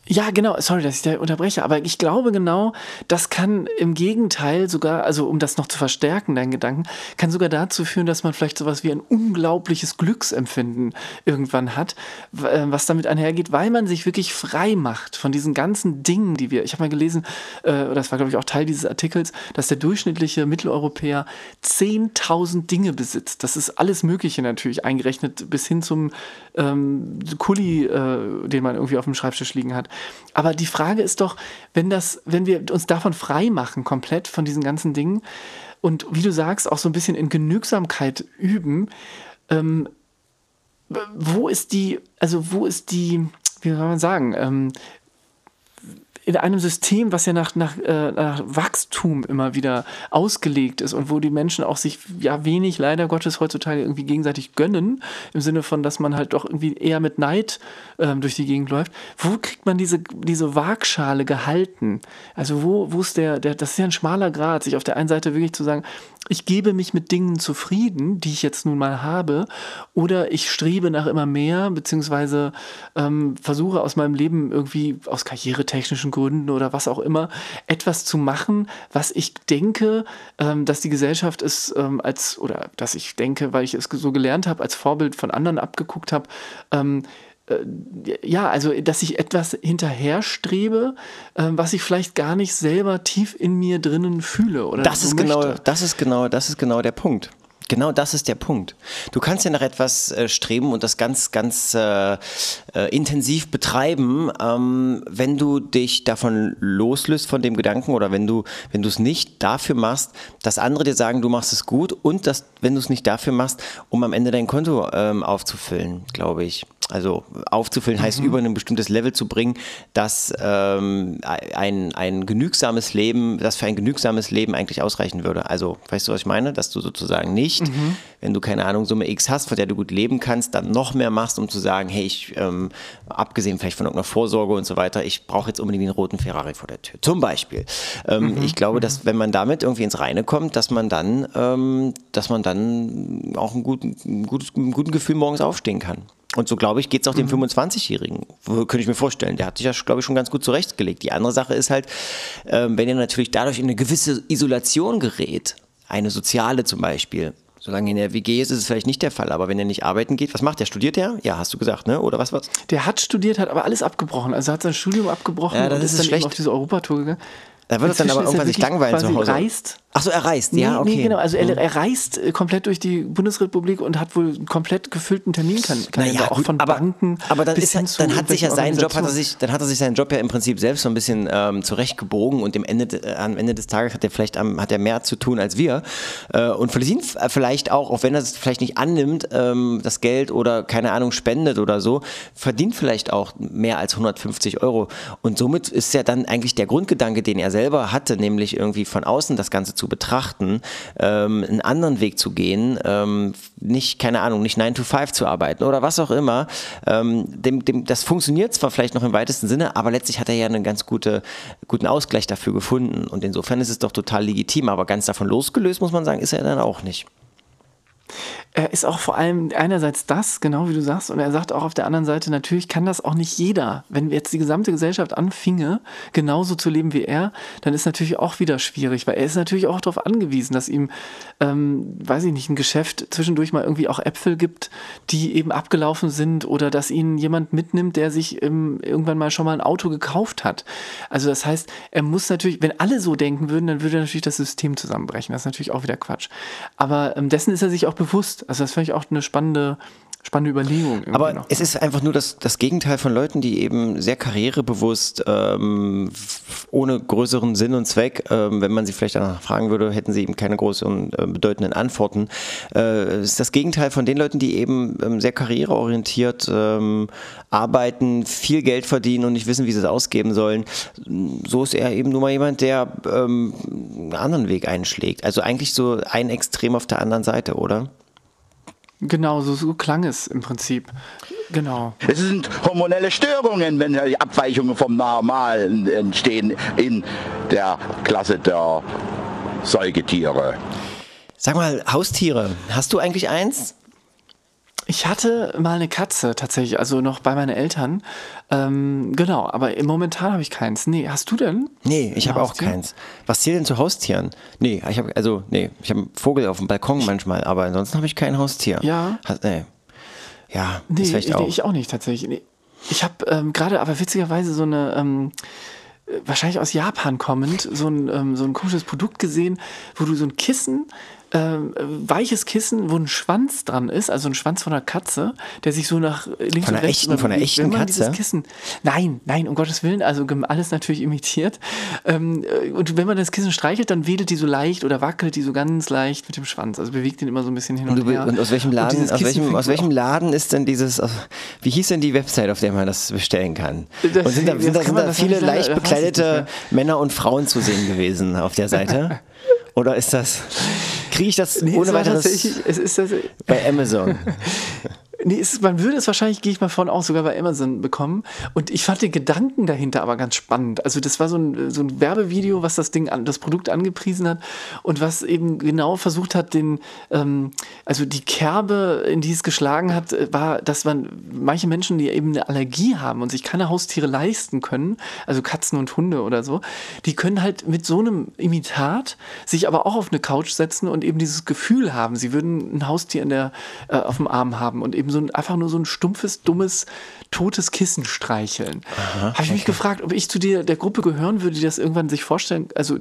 ja, genau, sorry, dass ich da unterbreche, aber ich glaube genau, das kann im Gegenteil sogar, also um das noch zu verstärken, deinen Gedanken, kann sogar dazu führen, dass man vielleicht sowas wie ein unglaubliches Glücksempfinden irgendwann hat, äh, was damit einhergeht, weil man sich wirklich frei macht von diesen ganzen Dingen, die wir, ich habe mal gelesen, äh, das war glaube ich auch Teil dieses Artikels, dass der durchschnittliche Mitteleuropäer 10.000 Dinge besitzt. Das ist alles Mögliche natürlich eingerechnet, bis hin zum ähm, Kuli, äh, den man irgendwie auf dem Schreibtisch liegen hat. Aber die Frage ist doch, wenn das, wenn wir uns davon frei machen, komplett von diesen ganzen Dingen und wie du sagst, auch so ein bisschen in Genügsamkeit üben, ähm, wo ist die, also wo ist die, wie soll man sagen, ähm, in einem System, was ja nach, nach, äh, nach Wachstum immer wieder ausgelegt ist und wo die Menschen auch sich ja wenig leider Gottes heutzutage irgendwie gegenseitig gönnen, im Sinne von, dass man halt doch irgendwie eher mit Neid ähm, durch die Gegend läuft. Wo kriegt man diese, diese Waagschale gehalten? Also wo, wo ist der, der, das ist ja ein schmaler Grad, sich auf der einen Seite wirklich zu sagen, ich gebe mich mit Dingen zufrieden, die ich jetzt nun mal habe, oder ich strebe nach immer mehr, beziehungsweise ähm, versuche aus meinem Leben irgendwie aus karrieretechnischen Gründen oder was auch immer, etwas zu machen, was ich denke, ähm, dass die Gesellschaft es ähm, als, oder dass ich denke, weil ich es so gelernt habe, als Vorbild von anderen abgeguckt habe, ähm, äh, ja, also dass ich etwas hinterherstrebe, äh, was ich vielleicht gar nicht selber tief in mir drinnen fühle oder das ist genau, möchte. genau, das ist genau, das ist genau der Punkt. Genau das ist der Punkt. Du kannst ja nach etwas äh, streben und das ganz, ganz äh, äh, intensiv betreiben, ähm, wenn du dich davon loslöst von dem Gedanken oder wenn du, wenn du es nicht dafür machst, dass andere dir sagen, du machst es gut und dass, wenn du es nicht dafür machst, um am Ende dein Konto ähm, aufzufüllen, glaube ich. Also aufzufüllen heißt mhm. über ein bestimmtes Level zu bringen, dass ähm, ein, ein genügsames Leben, das für ein genügsames Leben eigentlich ausreichen würde. Also, weißt du, was ich meine? Dass du sozusagen nicht, mhm. wenn du keine Ahnung, Summe X hast, von der du gut leben kannst, dann noch mehr machst, um zu sagen, hey, ich, ähm, abgesehen vielleicht von irgendeiner Vorsorge und so weiter, ich brauche jetzt unbedingt den roten Ferrari vor der Tür. Zum Beispiel. Ähm, mhm. Ich glaube, dass mhm. wenn man damit irgendwie ins Reine kommt, dass man dann, ähm, dass man dann auch ein, gut, ein, gutes, ein guten Gefühl morgens aufstehen kann. Und so, glaube ich, geht es auch dem mhm. 25-Jährigen. Könnte ich mir vorstellen. Der hat sich ja, glaube ich, schon ganz gut zurechtgelegt. Die andere Sache ist halt, ähm, wenn er natürlich dadurch in eine gewisse Isolation gerät, eine soziale zum Beispiel, Solange in der WG ist, ist es vielleicht nicht der Fall. Aber wenn er nicht arbeiten geht, was macht er? Studiert er? Ja, hast du gesagt, ne? Oder was was? Der hat studiert, hat aber alles abgebrochen. Also hat sein Studium abgebrochen ja, das und ist, ist dann schlecht. auf diese Europatour gegangen. Da wird es dann aber irgendwann sich langweilen zu Hause. Reist Ach so, er reist, nee, ja, okay. Nee, genau, also er, mhm. er, reist äh, komplett durch die Bundesrepublik und hat wohl einen komplett gefüllten Terminkalender, naja, auch von aber, Banken Aber dann, ist, dann hat sich ja seinen Job, hat er sich, dann hat er sich seinen Job ja im Prinzip selbst so ein bisschen ähm, zurechtgebogen und im Ende, äh, am Ende des Tages hat er vielleicht am, hat er mehr zu tun als wir äh, und verdient vielleicht auch, auch wenn er es vielleicht nicht annimmt, ähm, das Geld oder keine Ahnung spendet oder so, verdient vielleicht auch mehr als 150 Euro und somit ist ja dann eigentlich der Grundgedanke, den er selber hatte, nämlich irgendwie von außen das Ganze zu betrachten, ähm, einen anderen Weg zu gehen, ähm, nicht, keine Ahnung, nicht 9 to 5 zu arbeiten oder was auch immer. Ähm, dem, dem, das funktioniert zwar vielleicht noch im weitesten Sinne, aber letztlich hat er ja einen ganz gute, guten Ausgleich dafür gefunden. Und insofern ist es doch total legitim, aber ganz davon losgelöst, muss man sagen, ist er dann auch nicht ist auch vor allem einerseits das, genau wie du sagst, und er sagt auch auf der anderen Seite, natürlich kann das auch nicht jeder. Wenn jetzt die gesamte Gesellschaft anfinge, genauso zu leben wie er, dann ist natürlich auch wieder schwierig, weil er ist natürlich auch darauf angewiesen, dass ihm, ähm, weiß ich nicht, ein Geschäft zwischendurch mal irgendwie auch Äpfel gibt, die eben abgelaufen sind oder dass ihn jemand mitnimmt, der sich ähm, irgendwann mal schon mal ein Auto gekauft hat. Also das heißt, er muss natürlich, wenn alle so denken würden, dann würde natürlich das System zusammenbrechen. Das ist natürlich auch wieder Quatsch. Aber ähm, dessen ist er sich auch bewusst. Also das finde ich auch eine spannende, spannende Überlegung. Aber noch. es ist einfach nur das, das Gegenteil von Leuten, die eben sehr karrierebewusst, ähm, ohne größeren Sinn und Zweck, ähm, wenn man sie vielleicht danach fragen würde, hätten sie eben keine großen äh, bedeutenden Antworten. Äh, ist das Gegenteil von den Leuten, die eben ähm, sehr karriereorientiert ähm, arbeiten, viel Geld verdienen und nicht wissen, wie sie es ausgeben sollen. So ist er eben nur mal jemand, der ähm, einen anderen Weg einschlägt. Also eigentlich so ein Extrem auf der anderen Seite, oder? Genau, so, so klang es im Prinzip. Genau. Es sind hormonelle Störungen, wenn die Abweichungen vom Normalen entstehen in der Klasse der Säugetiere. Sag mal, Haustiere, hast du eigentlich eins? Ich hatte mal eine Katze tatsächlich, also noch bei meinen Eltern. Ähm, genau, aber momentan habe ich keins. Nee, hast du denn? Nee, ich habe auch keins. Was zählt denn zu Haustieren? Nee, ich habe also nee, ich habe einen Vogel auf dem Balkon manchmal, aber ansonsten habe ich kein Haustier. Ja. Hast, nee. Ja, nee, vielleicht auch. Ich auch nicht tatsächlich. Nee. Ich habe ähm, gerade aber witzigerweise so eine ähm, wahrscheinlich aus Japan kommend so ein, ähm, so ein komisches Produkt gesehen, wo du so ein Kissen äh, weiches Kissen, wo ein Schwanz dran ist, also ein Schwanz von einer Katze, der sich so nach links von und rechts echten, Von einer echten Katze? Kissen, nein, nein, um Gottes Willen, also alles natürlich imitiert. Ähm, äh, und wenn man das Kissen streichelt, dann wedelt die so leicht oder wackelt die so ganz leicht mit dem Schwanz. Also bewegt ihn immer so ein bisschen hin und, und her. Und aus welchem Laden, aus welchem, aus welchem Laden ist denn dieses, wie hieß denn die Website, auf der man das bestellen kann? Das, und sind da, sind da, sind da viele leicht bekleidete Männer und Frauen zu sehen gewesen auf der Seite? Oder ist das, kriege ich das nee, ohne weiteres es ist das, bei Amazon? Nee, es, man würde es wahrscheinlich, gehe ich mal von aus, sogar bei Amazon bekommen. Und ich fand den Gedanken dahinter aber ganz spannend. Also das war so ein, so ein Werbevideo, was das Ding, an, das Produkt angepriesen hat und was eben genau versucht hat, den, ähm, also die Kerbe, in die es geschlagen hat, war, dass man manche Menschen, die eben eine Allergie haben und sich keine Haustiere leisten können, also Katzen und Hunde oder so, die können halt mit so einem Imitat sich aber auch auf eine Couch setzen und eben dieses Gefühl haben, sie würden ein Haustier in der, äh, auf dem Arm haben und eben so ein, einfach nur so ein stumpfes, dummes, totes Kissen streicheln. Habe ich mich gefragt, ob ich zu dir der Gruppe gehören würde, die das irgendwann sich vorstellen, also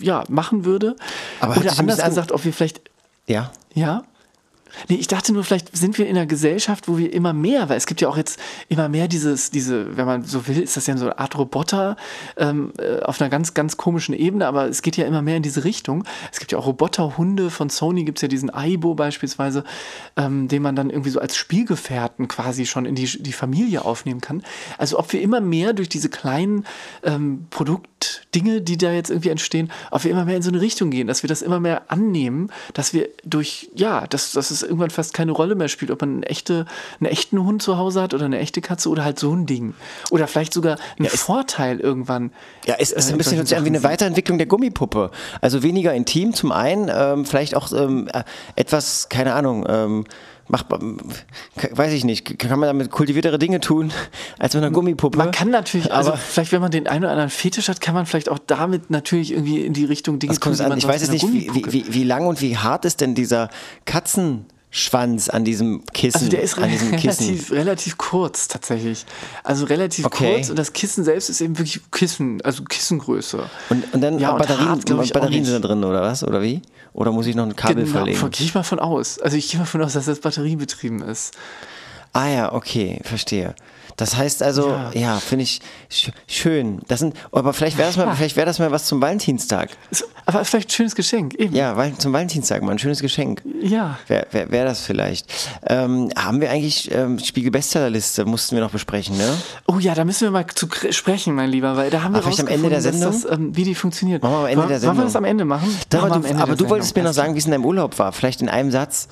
ja, machen würde. Aber Oder anders gesagt, ob wir vielleicht Ja. ja. Nee, ich dachte nur, vielleicht sind wir in einer Gesellschaft, wo wir immer mehr, weil es gibt ja auch jetzt immer mehr dieses, diese, wenn man so will, ist das ja so eine Art Roboter ähm, äh, auf einer ganz, ganz komischen Ebene, aber es geht ja immer mehr in diese Richtung. Es gibt ja auch Roboterhunde, von Sony gibt es ja diesen Aibo beispielsweise, ähm, den man dann irgendwie so als Spielgefährten quasi schon in die, die Familie aufnehmen kann. Also ob wir immer mehr durch diese kleinen ähm, Produktdinge, die da jetzt irgendwie entstehen, ob wir immer mehr in so eine Richtung gehen, dass wir das immer mehr annehmen, dass wir durch, ja, dass, dass es irgendwann fast keine Rolle mehr spielt, ob man einen, echte, einen echten Hund zu Hause hat oder eine echte Katze oder halt so ein Ding. Oder vielleicht sogar einen Vorteil irgendwann. Ja, es ist äh, ein bisschen wie eine Weiterentwicklung der Gummipuppe. Also weniger intim zum einen, ähm, vielleicht auch ähm, äh, etwas, keine Ahnung, ähm, machbar, k- weiß ich nicht, kann man damit kultiviertere Dinge tun als mit einer Gummipuppe? Man kann natürlich, also aber vielleicht, wenn man den einen oder anderen Fetisch hat, kann man vielleicht auch damit natürlich irgendwie in die Richtung Dinge es an? man Ich weiß jetzt nicht, wie, wie, wie, lang und wie hart ist denn dieser Katzenschwanz an diesem Kissen? Also der ist an diesem Kissen. relativ, relativ kurz tatsächlich. Also relativ Okay. kurz und das Kissen selbst ist eben wirklich Kissen, also Kissengröße. Und, und dann Ja, und Batterien, hart, ich, Batterien sind da drin, oder was? Oder wie? Oder muss ich noch ein Kabel Genau, verlegen? gehe ich mal von aus. Also ich gehe mal von aus, dass das batteriebetrieben ist. Ah ja, okay, verstehe. Das heißt also, ja, Ja. finde ich sch schön. Das sind, aber vielleicht wäre das mal, vielleicht wäre das mal was zum Valentinstag. Aber vielleicht ein schönes Geschenk, eben. Ja, weil zum Valentinstag mal ein schönes Geschenk. Ja. Wäre wär, wär das vielleicht. Ähm, haben wir eigentlich ähm, Spiegel-Bestsellerliste, mussten wir noch besprechen, ne? Oh ja, da müssen wir mal zu sprechen, mein Lieber, weil da haben wir vielleicht am Ende der Sendung? Das, ähm, wie die funktioniert. Machen wir am Ende Wollen- der Wollen wir Sendung. das am Ende machen? Da, aber du, Ende aber du wolltest mir Sendung. noch sagen, wie es in deinem Urlaub war. Vielleicht in einem Satz.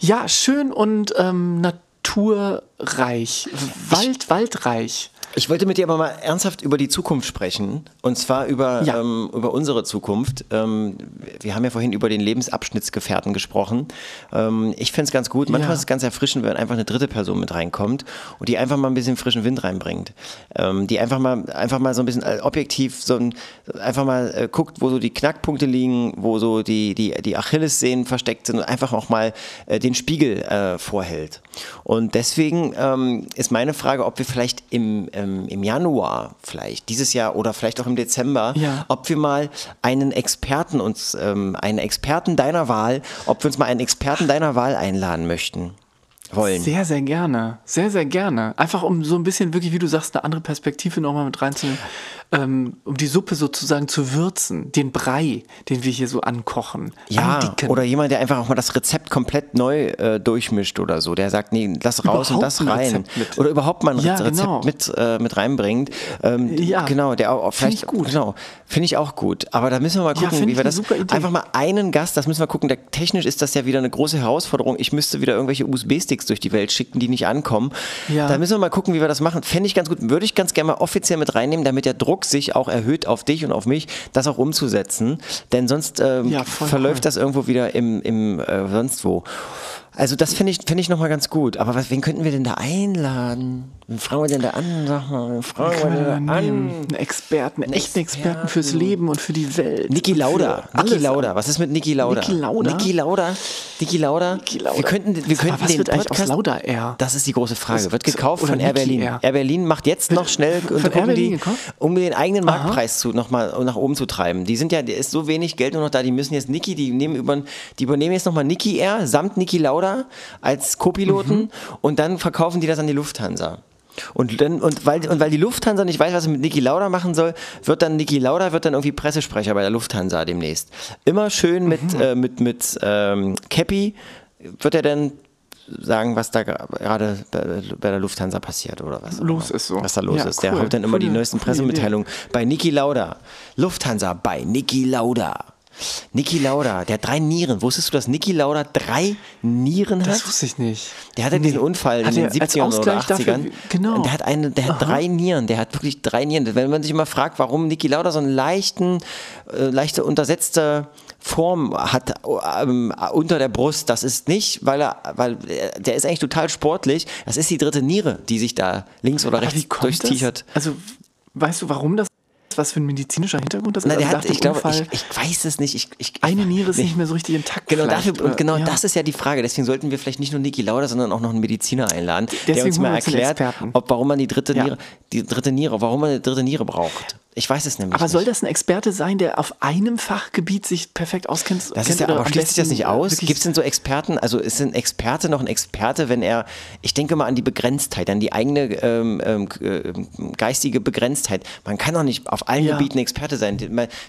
Ja, schön und ähm, naturreich. Wald, waldreich. Ich wollte mit dir aber mal ernsthaft über die Zukunft sprechen. Und zwar über, Ja. ähm, über unsere Zukunft. Ähm, wir haben ja vorhin über den Lebensabschnittsgefährten gesprochen. Ähm, ich fände es ganz gut. Manchmal Ja. ist es ganz erfrischend, wenn einfach eine dritte Person mit reinkommt und die einfach mal ein bisschen frischen Wind reinbringt. Ähm, die einfach mal, einfach mal so ein bisschen äh, objektiv so ein, einfach mal äh, guckt, wo so die Knackpunkte liegen, wo so die, die, die Achillessehnen versteckt sind und einfach auch mal äh, den Spiegel äh, vorhält. Und deswegen ähm, ist meine Frage, ob wir vielleicht im, ähm, im Januar, vielleicht dieses Jahr oder vielleicht auch im Dezember, Ja. ob wir mal einen Experten uns, ähm, einen Experten deiner Wahl, ob wir uns mal einen Experten deiner Wahl einladen möchten. Wollen. Sehr, sehr gerne. Sehr, sehr gerne. Einfach um so ein bisschen wirklich, wie du sagst, eine andere Perspektive nochmal mit reinzunehmen, ähm, um die Suppe sozusagen zu würzen, den Brei, den wir hier so ankochen. Ja, andicken. oder jemand, der einfach auch mal das Rezept komplett neu äh, durchmischt oder so. Der sagt, nee, lass raus und Überhaupt das ein rein. Oder überhaupt mal ein Ja, Rezept genau. mit, äh, mit reinbringt. Ähm, Ja, genau, der auch, vielleicht ich gut. Genau, finde ich auch gut. Aber da müssen wir mal Ja, gucken, find wie wir das. Einfach mal einen Gast, das müssen wir gucken. Der, technisch ist das ja wieder eine große Herausforderung. Ich müsste wieder irgendwelche USB-Sticks durch die Welt schicken, die nicht ankommen. Ja. Da müssen wir mal gucken, wie wir das machen. Fände ich ganz gut. Würde ich ganz gerne mal offiziell mit reinnehmen, damit der Druck sich auch erhöht auf dich und auf mich, das auch umzusetzen. Denn sonst ähm, Ja, verläuft cool. das irgendwo wieder im, im äh, sonst wo. Also das finde ich, finde ich nochmal ganz gut. Aber was, wen könnten wir denn da einladen? Wen fragen wir denn da an? Sag mal, wen fragen wir denn da an? Einen Experten, einen echten Experten fürs Leben und für die Welt. Niki Lauda. Niki. Lauda. Was ist mit Niki Lauda? Niki Lauda? Niki Lauda. Niki Lauda. Niki Lauda. Wir könnten, wir könnten was den wird eigentlich aus Podcast. Lauda Air? Das ist die große Frage. Wird gekauft oder von Air Berlin. Air. Air Berlin macht jetzt noch schnell und Berlin die, um den eigenen Marktpreis zu, noch mal nach oben zu treiben. Die sind ja, ist so wenig Geld nur noch da. Die müssen jetzt Niki, die nehmen über, die übernehmen jetzt nochmal Niki Air samt Niki Lauda als Co-Piloten Mhm. und dann verkaufen die das an die Lufthansa. Und, dann, und, weil, und weil die Lufthansa nicht weiß, was sie mit Niki Lauda machen soll, wird dann Niki Lauda wird dann irgendwie Pressesprecher bei der Lufthansa demnächst. Immer schön mit, Mhm. äh, mit, mit ähm, Cappy wird er dann sagen, was da gerade bei der Lufthansa passiert oder was. Los ist so. Was da los Ja, ist. Der cool. haut dann immer die Coole- neuesten coole Idee. Pressemitteilungen bei Niki Lauda. Lufthansa bei Niki Lauda. Niki Lauda, der hat drei Nieren. Wusstest du, dass Niki Lauda drei Nieren hat? Das wusste ich nicht. Der hatte nee. diesen Unfall hat in den 70ern oder 80ern. Dafür, genau. Der hat, eine, der hat drei Nieren. Der hat wirklich drei Nieren. Wenn man sich mal fragt, warum Niki Lauda so einen leichten, äh, leichte untersetzte Form hat ähm, unter der Brust, das ist nicht, weil er, weil der ist eigentlich total sportlich. Das ist die dritte Niere, die sich da links oder rechts durchs T-Shirt. Also weißt du, warum das was für ein medizinischer Hintergrund das ist? Na, der also hat, ich glaube, ich, ich, weiß es nicht. Ich, ich, eine Niere ist nicht, nicht mehr so richtig intakt. Genau, dafür, und genau ja. das ist ja die Frage. Deswegen sollten wir vielleicht nicht nur Niki Lauda, sondern auch noch einen Mediziner einladen, Deswegen der uns mal erklärt, ob, warum man die dritte Niere, die dritte Niere, warum man eine dritte Niere braucht. Ich weiß es nämlich Aber nicht. soll das ein Experte sein, der auf einem Fachgebiet sich perfekt auskennt? Das ist ja, aber schließt sich das nicht aus? Gibt es denn so Experten? Also ist ein Experte noch ein Experte, wenn er, ich denke mal an die Begrenztheit, an die eigene ähm, ähm geistige Begrenztheit. Man kann doch nicht auf allen ja. Gebieten Experte sein.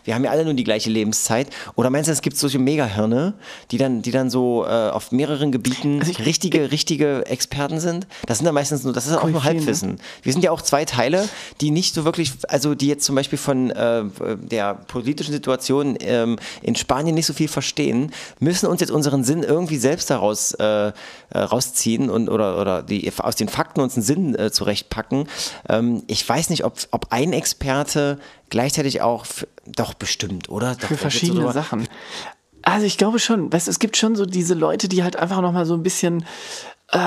Wir haben ja alle nur die gleiche Lebenszeit. Oder meinst du, es gibt solche Megahirne, die dann, die dann so äh, auf mehreren Gebieten also ich, richtige, richtige Experten sind? Das sind ja meistens nur, das ist auch nur Halbwissen. Wir sind ja auch zwei Teile, die nicht so wirklich, also die jetzt zum zum Beispiel von äh, der politischen Situation ähm, in Spanien nicht so viel verstehen, müssen uns jetzt unseren Sinn irgendwie selbst daraus äh, äh, rausziehen und oder, oder die, aus den Fakten uns einen Sinn äh, zurechtpacken. Ähm, ich weiß nicht, ob, ob ein Experte gleichzeitig auch, für, doch bestimmt, oder? Doch, für verschiedene Sachen. Also ich glaube schon, weißt, es gibt schon so diese Leute, die halt einfach nochmal so ein bisschen äh,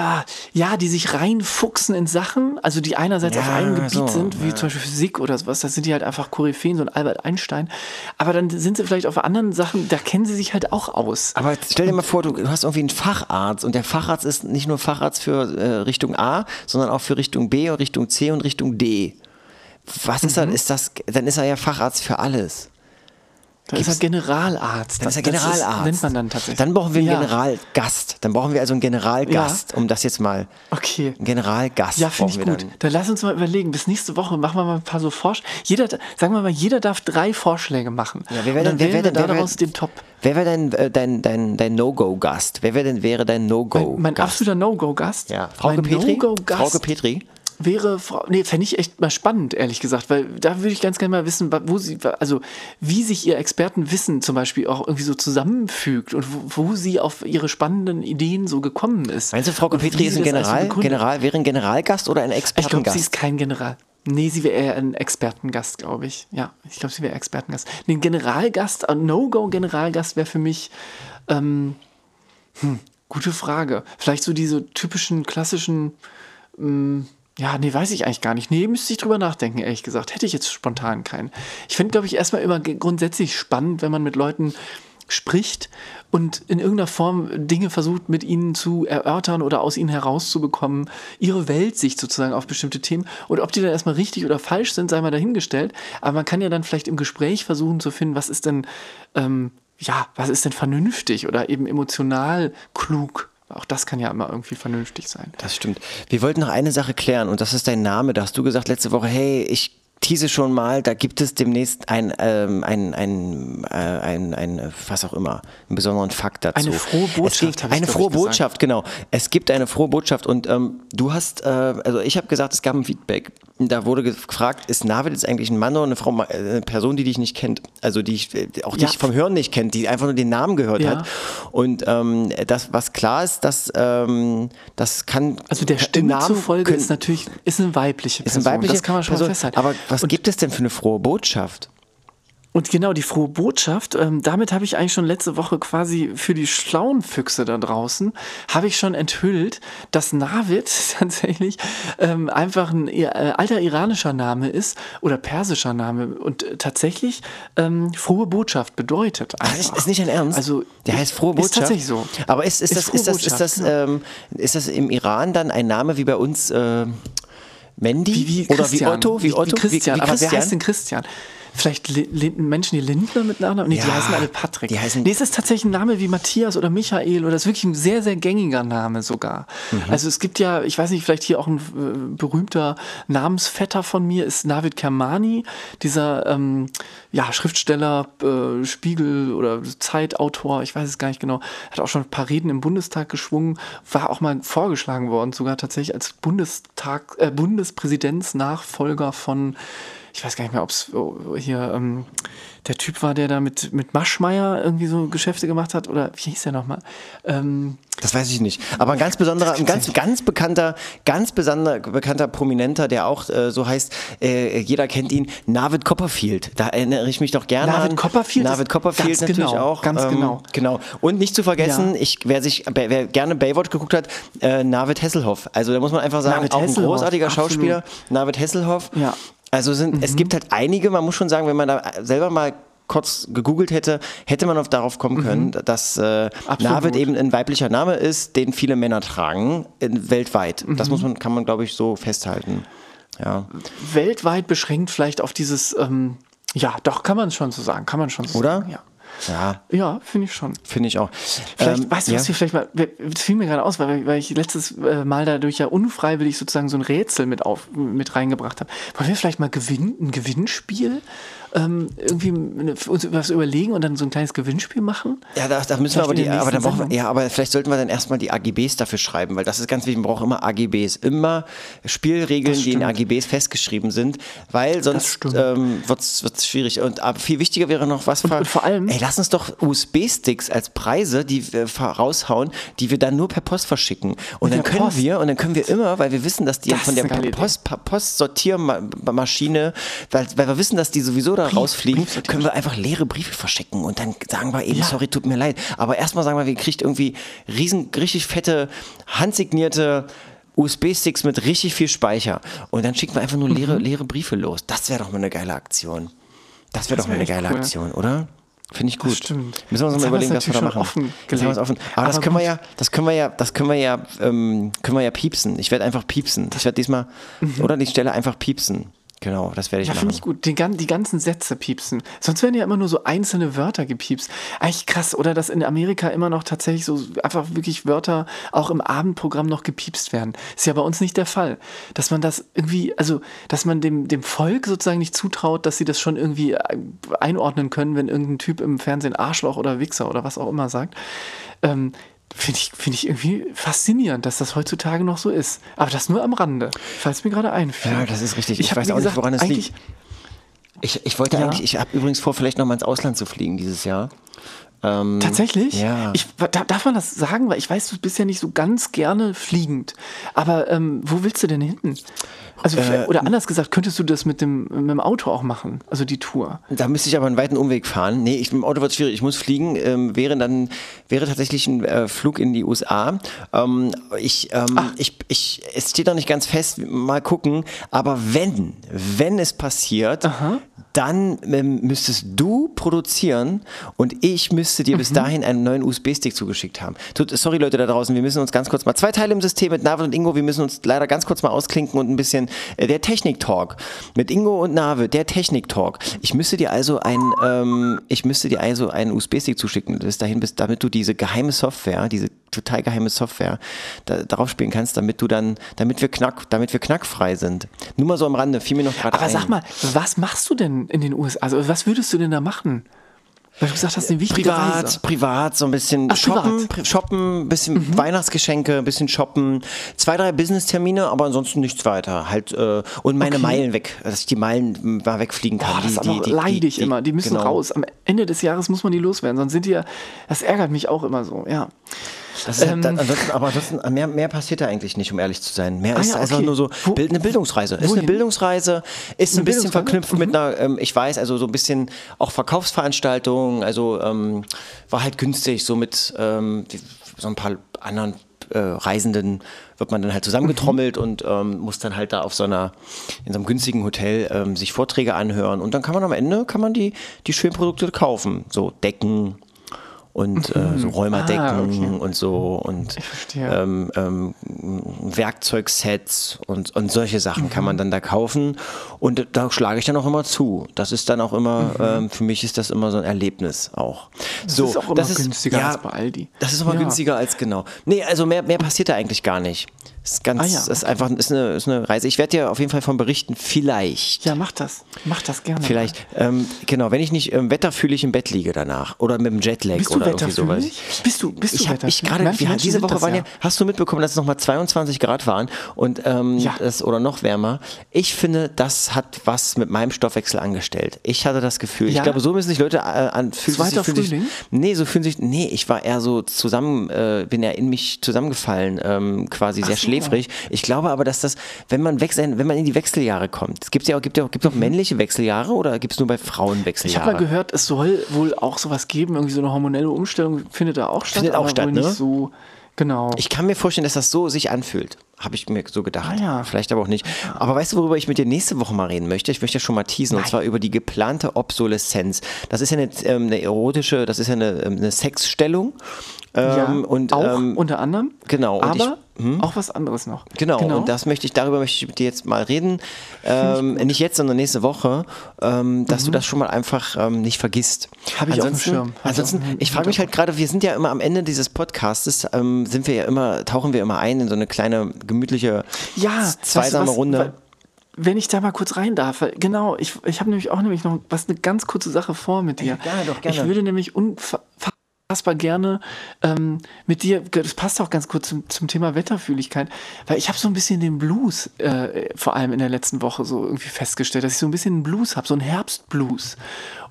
ja, die sich reinfuchsen in Sachen, also die einerseits ja, auf einem Gebiet so, sind, wie ja. zum Beispiel Physik oder sowas, da sind die halt einfach Koryphäen, so ein Albert Einstein. Aber dann sind sie vielleicht auf anderen Sachen, da kennen sie sich halt auch aus. Aber stell dir mal vor, du hast irgendwie einen Facharzt und der Facharzt ist nicht nur Facharzt für äh, Richtung A, sondern auch für Richtung B und Richtung C und Richtung D. Was ist mhm. dann? Ist das, dann ist er ja Facharzt für alles. Dann ist er Generalarzt. Dann ist er Generalarzt. Das nennt man dann tatsächlich. Dann brauchen wir einen ja. Generalgast. Dann brauchen wir also einen Generalgast, ja. um das jetzt mal. Okay. Einen Generalgast. Ja, finde ich gut. Dann. dann. lass uns mal überlegen. Bis nächste Woche machen wir mal ein paar so Vorschläge. Jeder, sagen wir mal, jeder darf drei Vorschläge machen. Ja, wer wäre denn, wer wär denn daraus den Top? Wer wäre denn äh, dein, dein, dein No-Go-Gast? Wer wär denn, wäre dein No-Go-Gast? Mein, mein absoluter No-Go-Gast? Ja. Frauke Petri? No-Go-Gast. Frauke Petri? Wäre, nee, fände ich echt mal spannend, ehrlich gesagt, weil da würde ich ganz gerne mal wissen, wo sie, also wie sich ihr Expertenwissen zum Beispiel auch irgendwie so zusammenfügt und wo, wo sie auf ihre spannenden Ideen so gekommen ist. Meinst du, Frau Petri ist ein General, General, wäre ein Generalgast oder ein Expertengast? Ich glaube, sie ist kein General. Nee, sie wäre eher ein Expertengast, glaube ich. Ja, ich glaube, sie wäre Expertengast. Nee, ein Generalgast, ein No-Go-Generalgast wäre für mich, ähm, hm, gute Frage. Vielleicht so diese typischen, klassischen, ähm, ja, nee, weiß ich eigentlich gar nicht. Nee, müsste ich drüber nachdenken, ehrlich gesagt. Hätte ich jetzt spontan keinen. Ich finde, glaube ich, erstmal immer grundsätzlich spannend, wenn man mit Leuten spricht und in irgendeiner Form Dinge versucht mit ihnen zu erörtern oder aus ihnen herauszubekommen, ihre Weltsicht sozusagen auf bestimmte Themen. Und ob die dann erstmal richtig oder falsch sind, sei mal dahingestellt. Aber man kann ja dann vielleicht im Gespräch versuchen zu finden, was ist denn, ähm, ja, was ist denn vernünftig oder eben emotional klug auch das kann ja immer irgendwie vernünftig sein. Das stimmt. Wir wollten noch eine Sache klären und das ist dein Name. Da hast du gesagt letzte Woche, hey, ich tease schon mal, da gibt es demnächst ein, ähm, ein, ein, äh, ein, ein, was auch immer, einen besonderen Fakt dazu. Eine frohe Botschaft. Gibt, eine frohe Botschaft, genau. Es gibt eine frohe Botschaft und ähm, du hast, äh, also ich habe gesagt, es gab ein Feedback. Da wurde gefragt, ist Navid jetzt eigentlich ein Mann oder eine Frau, äh, eine Person, die dich nicht kennt, also die ich, äh, auch dich vom Hören nicht kennt, die einfach nur den Namen gehört ja. hat. Und ähm, das, was klar ist, dass ähm, das kann. Also der Stimme Namen zufolge können, ist natürlich ist eine weibliche Person. Ist eine weibliche das kann man schon Person, festhalten. Aber was und gibt es denn für eine frohe Botschaft? Und genau, die frohe Botschaft, ähm, damit habe ich eigentlich schon letzte Woche quasi für die schlauen Füchse da draußen, habe ich schon enthüllt, dass Navid tatsächlich ähm, einfach ein äh, alter iranischer Name ist oder persischer Name und äh, tatsächlich ähm, frohe Botschaft bedeutet. Einfach. Ist, ist nicht ein Ernst? Also, der heißt frohe Botschaft? Ist tatsächlich so. Aber ist, ist, ist das, ist, das, ist, das, ähm, ist das im Iran dann ein Name wie bei uns... Äh Mandy? Wie, wie oder wie Otto? Wie, Otto? Wie, Christian. Wie Christian. Aber wer heißt denn Christian? Vielleicht Menschen, die Lindner mit Nachnamen? Nee, ja, die heißen alle Patrick. Die heißen nee, es ist tatsächlich ein Name wie Matthias oder Michael oder es ist wirklich ein sehr, sehr gängiger Name sogar. Mhm. Also es gibt ja, ich weiß nicht, vielleicht hier auch ein äh, berühmter Namensvetter von mir ist Navid Kermani, dieser ähm, ja, Schriftsteller, äh, Spiegel oder Zeitautor, ich weiß es gar nicht genau, hat auch schon ein paar Reden im Bundestag geschwungen, war auch mal vorgeschlagen worden, sogar tatsächlich als Bundestag, äh, Bundespräsidentsnachfolger von ich weiß gar nicht mehr, ob es oh, hier ähm, der Typ war, der da mit, mit Maschmeyer irgendwie so Geschäfte gemacht hat, oder wie hieß der nochmal? Ähm, das weiß ich nicht. Aber ein ganz besonderer, ein ganz, ganz bekannter, ganz besonder, bekannter Prominenter, der auch äh, so heißt, äh, jeder kennt ihn, Navid Copperfield. Da erinnere ich mich doch gerne Navid an. Copperfield Navid Copperfield ganz natürlich genau, auch. ganz genau. Genau. Und nicht zu vergessen, Ja. ich, wer sich, wer gerne Baywatch geguckt hat, äh, Navid Hasselhoff. Also da muss man einfach sagen, Navid auch ein großartiger absolut. Schauspieler, Navid Hasselhoff. Ja. Also sind, es gibt halt einige, man muss schon sagen, wenn man da selber mal kurz gegoogelt hätte, hätte man auf darauf kommen können, dass äh. Navid eben ein weiblicher Name ist, den viele Männer tragen, in, weltweit. Das muss man, kann man, glaube ich, so festhalten. Ja. weltweit beschränkt vielleicht auf dieses, ähm, ja, doch, kann man schon so sagen, kann man schon so Oder? sagen. Ja, Ja, ja finde ich schon. finde ich auch. Vielleicht, Ähm, weißt du, ja. was wir vielleicht mal, es fiel mir gerade aus, weil, weil ich letztes äh, Mal dadurch ja unfreiwillig sozusagen so ein Rätsel mit, auf, mit reingebracht habe. Wollen wir vielleicht mal gewinnen, ein Gewinnspiel? Ähm, irgendwie uns was überlegen und dann so ein kleines Gewinnspiel machen? Ja, da, da müssen wir aber die, aber da nächsten brauchen wir, ja, aber vielleicht sollten wir dann erstmal die AGBs dafür schreiben, weil das ist ganz wichtig, man braucht immer AGBs, immer Spielregeln, die in. AGBs festgeschrieben sind, weil sonst ähm, wird's wird's schwierig. Und aber viel wichtiger wäre noch was, ver- und vor allem- ey, lass uns doch USB-Sticks als Preise, die wir raushauen, die wir dann nur per Post verschicken. Und dann können Post. wir, und dann können wir immer, weil wir wissen, dass die Das von der. Post, Pa- Postsortiermaschine, weil, weil wir wissen, dass die sowieso da rausfliegen, Briefsortier- können wir einfach leere Briefe verschicken und dann sagen wir eben, Ja. sorry, tut mir leid. Aber erstmal sagen wir, wir kriegt irgendwie riesen, richtig fette, handsignierte USB-Sticks mit richtig viel Speicher. Und dann schicken wir einfach nur Mhm. leere, leere Briefe los. Das wäre doch mal eine geile Aktion. Das wäre Das doch mal eine geile cool. Aktion, oder? Finde ich gut. stimmt. Müssen wir uns mal wir überlegen, was wir da machen. schon Jetzt haben wir offen. Aber, das Aber können wir gut. ja, das können wir ja, das können wir ja, ähm, können wir ja piepsen. Ich werde einfach piepsen. Ich werde diesmal, oder die Stelle einfach piepsen. Genau, das werde ich. Ja, machen. finde ich gut. Die, gan- die ganzen Sätze piepsen. Sonst werden ja immer nur so einzelne Wörter gepiepst. Eigentlich krass. Oder dass in Amerika immer noch tatsächlich so einfach wirklich Wörter auch im Abendprogramm noch gepiepst werden. Ist ja bei uns nicht der Fall. Dass man das irgendwie, also, dass man dem, dem Volk sozusagen nicht zutraut, dass sie das schon irgendwie äh, einordnen können, wenn irgendein Typ im Fernsehen Arschloch oder Wichser oder was auch immer sagt. Ähm, Finde ich, finde ich irgendwie faszinierend, dass das heutzutage noch so ist. Aber das nur am Rande, falls mir gerade einfällt. Ja, das ist richtig. Ich hab, weiß auch nicht, gesagt, woran es liegt. Ich, ich wollte Ja. eigentlich, ich habe übrigens vor, vielleicht noch mal ins Ausland zu fliegen dieses Jahr. Ähm, Tatsächlich? Ja. Ich, da, darf man das sagen? Weil ich weiß, du bist ja nicht so ganz gerne fliegend. Aber ähm, wo willst du denn hin? Also, Äh, oder anders gesagt, könntest du das mit dem, mit dem Auto auch machen? Also die Tour. Da müsste ich aber einen weiten Umweg fahren. Nee, ich, im Auto wird schwierig. Ich muss fliegen. Ähm, wäre dann wäre tatsächlich ein äh, Flug in die USA. Ähm, ich, ähm, ich, ich, es steht noch nicht ganz fest. Mal gucken. Aber wenn, wenn es passiert, dann ähm, müsstest du produzieren und ich müsste dir bis dahin einen neuen USB-Stick zugeschickt haben. Tut, sorry Leute da draußen, wir müssen uns ganz kurz mal zwei Teile im System mit Navid und Ingo. Wir müssen uns leider ganz kurz mal ausklinken und ein bisschen äh, der Technik-Talk mit Ingo und Navid, der Technik-Talk. Ich müsste dir also ein, ähm, ich müsste dir also einen USB-Stick zuschicken, bis dahin, bis, damit du diese geheime Software, diese total geheime Software da, darauf spielen kannst, damit du dann, damit wir knack, damit wir knackfrei sind. Nur mal so am Rande, fiel mir noch gerade Aber ein. sag mal, was machst du denn in den USA? Also was würdest du denn da machen? Weil du gesagt hast, eine wichtige privat, Reise. privat, so ein bisschen Ach, shoppen, privat. Mhm. pri shoppen, ein bisschen Weihnachtsgeschenke, ein bisschen shoppen, zwei, drei Business-Termine, aber ansonsten nichts weiter. Halt, äh, und meine Okay. Meilen weg, dass ich die Meilen mal wegfliegen kann. Boah, das die, ist aber leidig immer. Die müssen genau. raus. Am Ende des Jahres muss man die loswerden. Sonst sind die ja, das ärgert mich auch immer so. Ja. Das ist Ähm, ansonsten, aber ansonsten, mehr, mehr passiert da eigentlich nicht, um ehrlich zu sein. Mehr Ah ist ja, einfach okay. nur so Wo- eine Bildungsreise. Ist eine wohin? Bildungsreise, ist ein Eine bisschen Bildungsreise? verknüpft mit einer, ähm, ich weiß, also so ein bisschen auch Verkaufsveranstaltungen, also ähm, war halt günstig, so mit ähm, so ein paar anderen äh, Reisenden wird man dann halt zusammengetrommelt Mhm. und ähm, muss dann halt da auf so einer, in so einem günstigen Hotel ähm, sich Vorträge anhören und dann kann man am Ende, kann man die, die schönen Produkte kaufen, so Decken, und äh, so Räumerdecken Ah, okay. und so und ähm, ähm, Werkzeugsets und, und solche Sachen kann man Mhm. dann da kaufen und da schlage ich dann auch immer zu. Das ist dann auch immer, ähm, für mich ist das immer so ein Erlebnis auch. so, Mhm. ist auch immer günstiger als bei Aldi. Das ist immer Ja. günstiger als genau. Nee, also mehr, mehr passiert da eigentlich gar nicht. Ist ganz, ah, ja. ist einfach ist eine, ist eine Reise. Ich werde dir auf jeden Fall von berichten, vielleicht. Ja, mach das. Mach das gerne. Vielleicht, ähm, genau, wenn ich nicht ähm, wetterfühlig im Bett liege danach oder mit dem Jetlag bist oder irgendwie sowas. Bist du, bist du ich hab, ich gerade, diese Woche waren ja, hast du mitbekommen, dass es nochmal 22 Grad waren und ähm, ja. das, oder noch wärmer. Ich finde, das hat was mit meinem Stoffwechsel angestellt. Ich hatte das Gefühl, ja. ich glaube, so müssen sich Leute äh, an fühlen Zweiter sich, Frühling? Sich, nee, so fühlen sich, nee, ich war eher so zusammen, äh, bin ja in mich zusammengefallen, ähm, quasi Ach sehr so. schläfrig. Ich glaube aber, dass das, wenn man wechsel, wenn man in die Wechseljahre kommt, es gibt ja auch, gibt ja auch, gibt auch männliche Wechseljahre oder gibt es nur bei Frauen Wechseljahre? Ich habe mal gehört, es soll wohl auch sowas geben, irgendwie so eine hormonelle Umstellung findet da auch statt. Findet auch statt, ne? So, genau. Ich kann mir vorstellen, dass das so sich anfühlt. Habe ich mir so gedacht. Ah, ja. Vielleicht aber auch nicht. Aber weißt du, worüber ich mit dir nächste Woche mal reden möchte? Ich möchte ja schon mal teasen, Nein. und zwar über die geplante Obsoleszenz. Das ist ja eine, ähm, eine erotische, das ist ja eine, ähm, eine Sexstellung. Ähm, ja, und, auch ähm, unter anderem. Genau. Aber ich, hm? auch was anderes noch. Genau, genau, Und das möchte ich, darüber möchte ich mit dir jetzt mal reden. Ähm, nicht jetzt, sondern nächste Woche, ähm, dass mhm. du das schon mal einfach ähm, nicht vergisst. Habe ich ansonsten, auf dem Schirm. ansonsten, ich frage mich halt gerade, wir sind ja immer am Ende dieses Podcastes, ähm, sind wir ja immer, tauchen wir immer ein in so eine kleine gemütliche, ja, zweisame was, Runde. wenn ich da mal kurz rein darf, genau, ich, ich habe nämlich auch nämlich noch was eine ganz kurze Sache vor mit dir. Ja, gerne, doch, gerne. Ich würde nämlich unfassbar unfassbar gerne ähm, mit dir, das passt auch ganz kurz zum, zum Thema Wetterfühligkeit, weil ich habe so ein bisschen den Blues, äh, vor allem in der letzten Woche so irgendwie festgestellt, dass ich so ein bisschen einen Blues habe, so einen Herbstblues.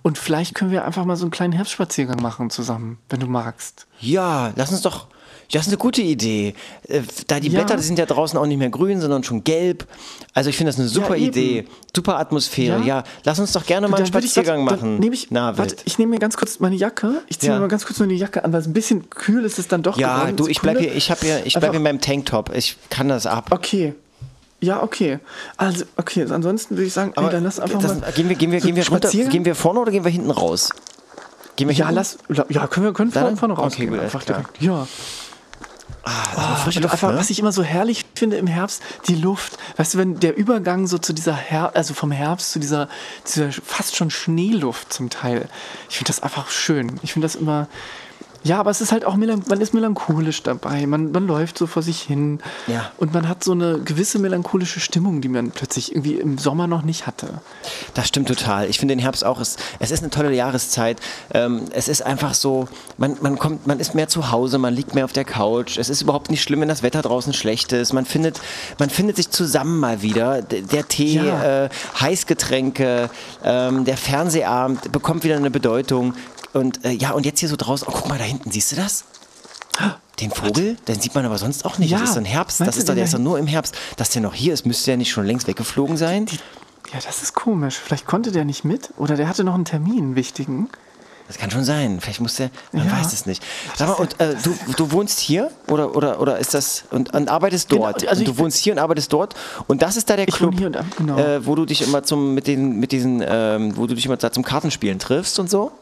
Und vielleicht können wir einfach mal so einen kleinen Herbstspaziergang machen zusammen, wenn du magst. Ja, lass uns doch das ist eine gute Idee. Äh, da die ja. Blätter die sind ja draußen auch nicht mehr grün, sondern schon gelb. Also ich finde das eine super ja, Idee. Super Atmosphäre. Ja. ja. lass uns doch gerne mal einen Spaziergang ich, machen. Nehme ich, Na, warte, ich nehme mir ganz kurz meine Jacke. Ich ziehe mir mal ganz kurz meine Jacke an, weil es ein bisschen kühl ist es dann doch Ja, geworden. du, ich bleibe hier, ich hier, ich bleib in meinem Tanktop. Ich kann das ab. Okay. Ja, okay. Also, okay, ansonsten würde ich sagen, ey, dann lass einfach das, mal. Gehen wir, gehen wir, so gehen wir runter, gehen wir vorne oder gehen wir hinten raus? Gehen wir ja, lass, ja, können wir können vorne raus. Okay, gut, einfach direkt. Ja. Ah, oh, Luft, einfach, ne? Was ich immer so herrlich finde im Herbst, die Luft. Weißt du, wenn der Übergang so zu dieser Herbst, also vom Herbst zu dieser, dieser fast schon Schneeluft zum Teil. Ich finde das einfach schön. Ich finde das immer, ja, aber es ist halt auch, man ist melancholisch dabei. Man, man läuft so vor sich hin. Ja. Und man hat so eine gewisse melancholische Stimmung, die man plötzlich irgendwie im Sommer noch nicht hatte. Das stimmt total. Ich finde den Herbst auch, es, es ist eine tolle Jahreszeit. Ähm, es ist einfach so, man, man kommt, man ist mehr zu Hause, man liegt mehr auf der Couch. Es ist überhaupt nicht schlimm, wenn das Wetter draußen schlecht ist. Man findet, man findet sich zusammen mal wieder. Der Tee, ja. äh, Heißgetränke, ähm, der Fernsehabend bekommt wieder eine Bedeutung. Und äh, ja, und jetzt hier so draußen, oh, guck mal da hinten, siehst du das? Den Vogel, den sieht man aber sonst auch nicht. Ja. Das ist ein Herbst. das ist doch, der ist doch nur im Herbst. Dass der noch hier ist, müsste der nicht schon längst weggeflogen sein? Die, ja, das ist komisch. Vielleicht konnte der nicht mit oder der hatte noch einen Termin, einen wichtigen. Das kann schon sein. Vielleicht muss der, man ja. weiß es nicht. Sag mal, und äh, du, du wohnst hier oder, oder, oder ist das und, und arbeitest genau, dort? Genau, also du wohnst hier und arbeitest dort und das ist da der Club, und, genau. äh, wo du dich immer zum mit den mit diesen, ähm, wo du dich immer da zum Kartenspielen triffst und so.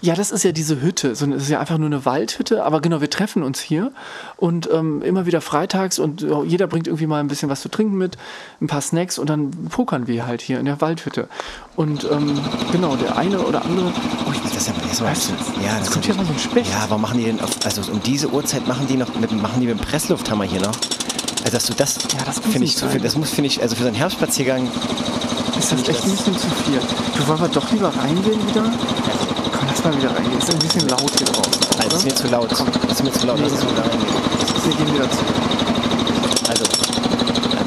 Ja, das ist ja diese Hütte. So, das ist ja einfach nur eine Waldhütte, aber genau, wir treffen uns hier und ähm, immer wieder freitags und jeder bringt irgendwie mal ein bisschen was zu trinken mit, ein paar Snacks und dann pokern wir halt hier in der Waldhütte. Und ähm, genau, der eine oder andere. Oh, ich, das ist ja, das weißt du, ja, das kommt ja mal so ein Specht. Ja, warum machen die denn, auf, also um diese Uhrzeit machen die noch, mit, machen die mit dem Presslufthammer hier noch? Also, dass du das, ja, das finde ich, so viel, das muss, finde ich, also für so einen Herbstspaziergang. Ist das echt ein bisschen zu viel. Du wollen wir doch lieber reingehen wieder? Lass mal wieder reingehen. Ist ein bisschen laut hier draußen. Also, ist mir zu laut. Komm. Ist mir zu laut. Lass uns wieder reingehen. Wir gehen wieder zu. Also,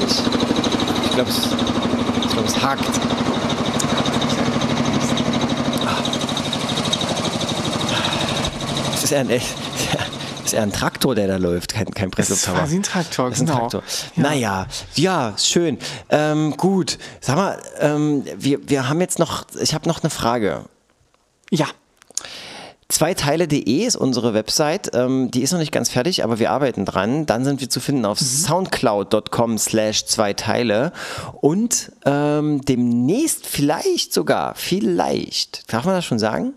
ich, ich glaube, es, glaub, es hakt. Es ist eher ein, ist eher ein Traktor, der da läuft, kein, kein Presslufthammer. Das ist ein Traktor, das ist genau. Ein Traktor. Ja. Naja, ja, schön. Ähm, gut, sag mal, ähm, wir, wir haben jetzt noch, ich habe noch eine Frage. Ja. Zweiteile.de ist unsere Website. Ähm, die ist noch nicht ganz fertig, aber wir arbeiten dran. Dann sind wir zu finden auf mhm. soundcloud.com slash Zweiteile und ähm, demnächst vielleicht sogar, vielleicht, darf man das schon sagen?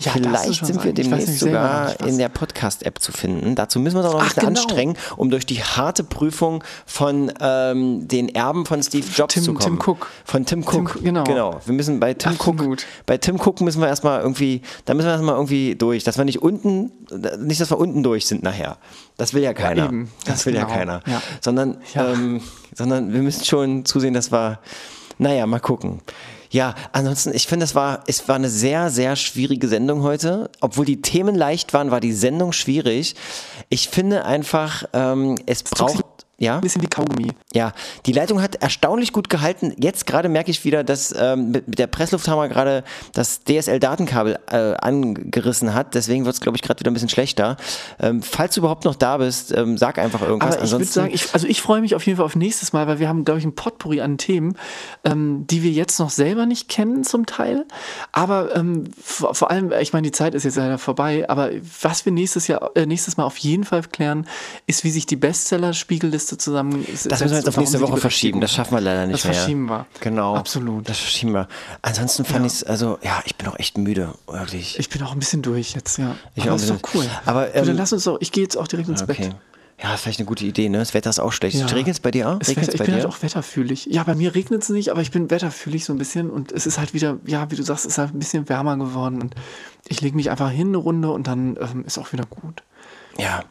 Ja, Vielleicht sind wir demnächst sogar in der Podcast-App zu finden. Dazu müssen wir uns auch noch ein bisschen genau. anstrengen, um durch die harte Prüfung von ähm, den Erben von Steve Jobs Tim, zu kommen. Tim Cook. Von Tim Cook. Tim, genau. genau. Wir müssen bei Tim Absolut. Cook. Bei Tim Cook müssen wir erstmal irgendwie, da müssen wir erstmal irgendwie durch, dass wir nicht unten, nicht, dass wir unten durch sind nachher. Das will ja keiner. Ja, das, das will genau. ja keiner. Ja. Sondern, ja. Ähm, sondern wir müssen schon zusehen, dass wir, naja, mal gucken. Ja, ansonsten, ich finde, es war, es war eine sehr, sehr schwierige Sendung heute. Obwohl die Themen leicht waren, war die Sendung schwierig. Ich finde einfach, ähm, es braucht ja? Ein bisschen wie Kaugummi. Ja, die Leitung hat erstaunlich gut gehalten. Jetzt gerade merke ich wieder, dass ähm, mit, mit, der Presslufthammer gerade das DSL-Datenkabel äh, angerissen hat. Deswegen wird es, glaube ich, gerade wieder ein bisschen schlechter. Ähm, falls du überhaupt noch da bist, ähm, sag einfach irgendwas. Aber ich würde sagen, ich, also ich freue mich auf jeden Fall auf nächstes Mal, weil wir haben, glaube ich, ein Potpourri an Themen, ähm, die wir jetzt noch selber nicht kennen zum Teil. Aber ähm, vor, vor, allem, ich meine, die Zeit ist jetzt leider vorbei, aber was wir nächstes Jahr, äh, nächstes Mal auf jeden Fall klären, ist, wie sich die Bestseller-Spiegelliste Liste zusammen. Das müssen wir jetzt auf nächste Woche verschieben. Das schaffen wir leider nicht das mehr. Das verschieben wir. Genau. Absolut. Das verschieben wir. Ansonsten fand ja. ich es, also ja, ich bin auch echt müde, wirklich. Ich bin auch ein bisschen durch jetzt, ja. Ich Aber das ist doch cool. Aber ähm, dann lass uns doch, ich gehe jetzt auch direkt ins okay. Bett. Ja, vielleicht eine gute Idee, ne? Das Wetter ist auch schlecht. Ja. Regnet es bei dir auch? Es Wetter, ich bin halt auch wetterfühlig. Ja, bei mir regnet es nicht, aber ich bin wetterfühlig so ein bisschen und es ist halt wieder, ja, wie du sagst, es ist halt ein bisschen wärmer geworden und ich lege mich einfach hin eine Runde und dann ähm, ist auch wieder gut. Ja,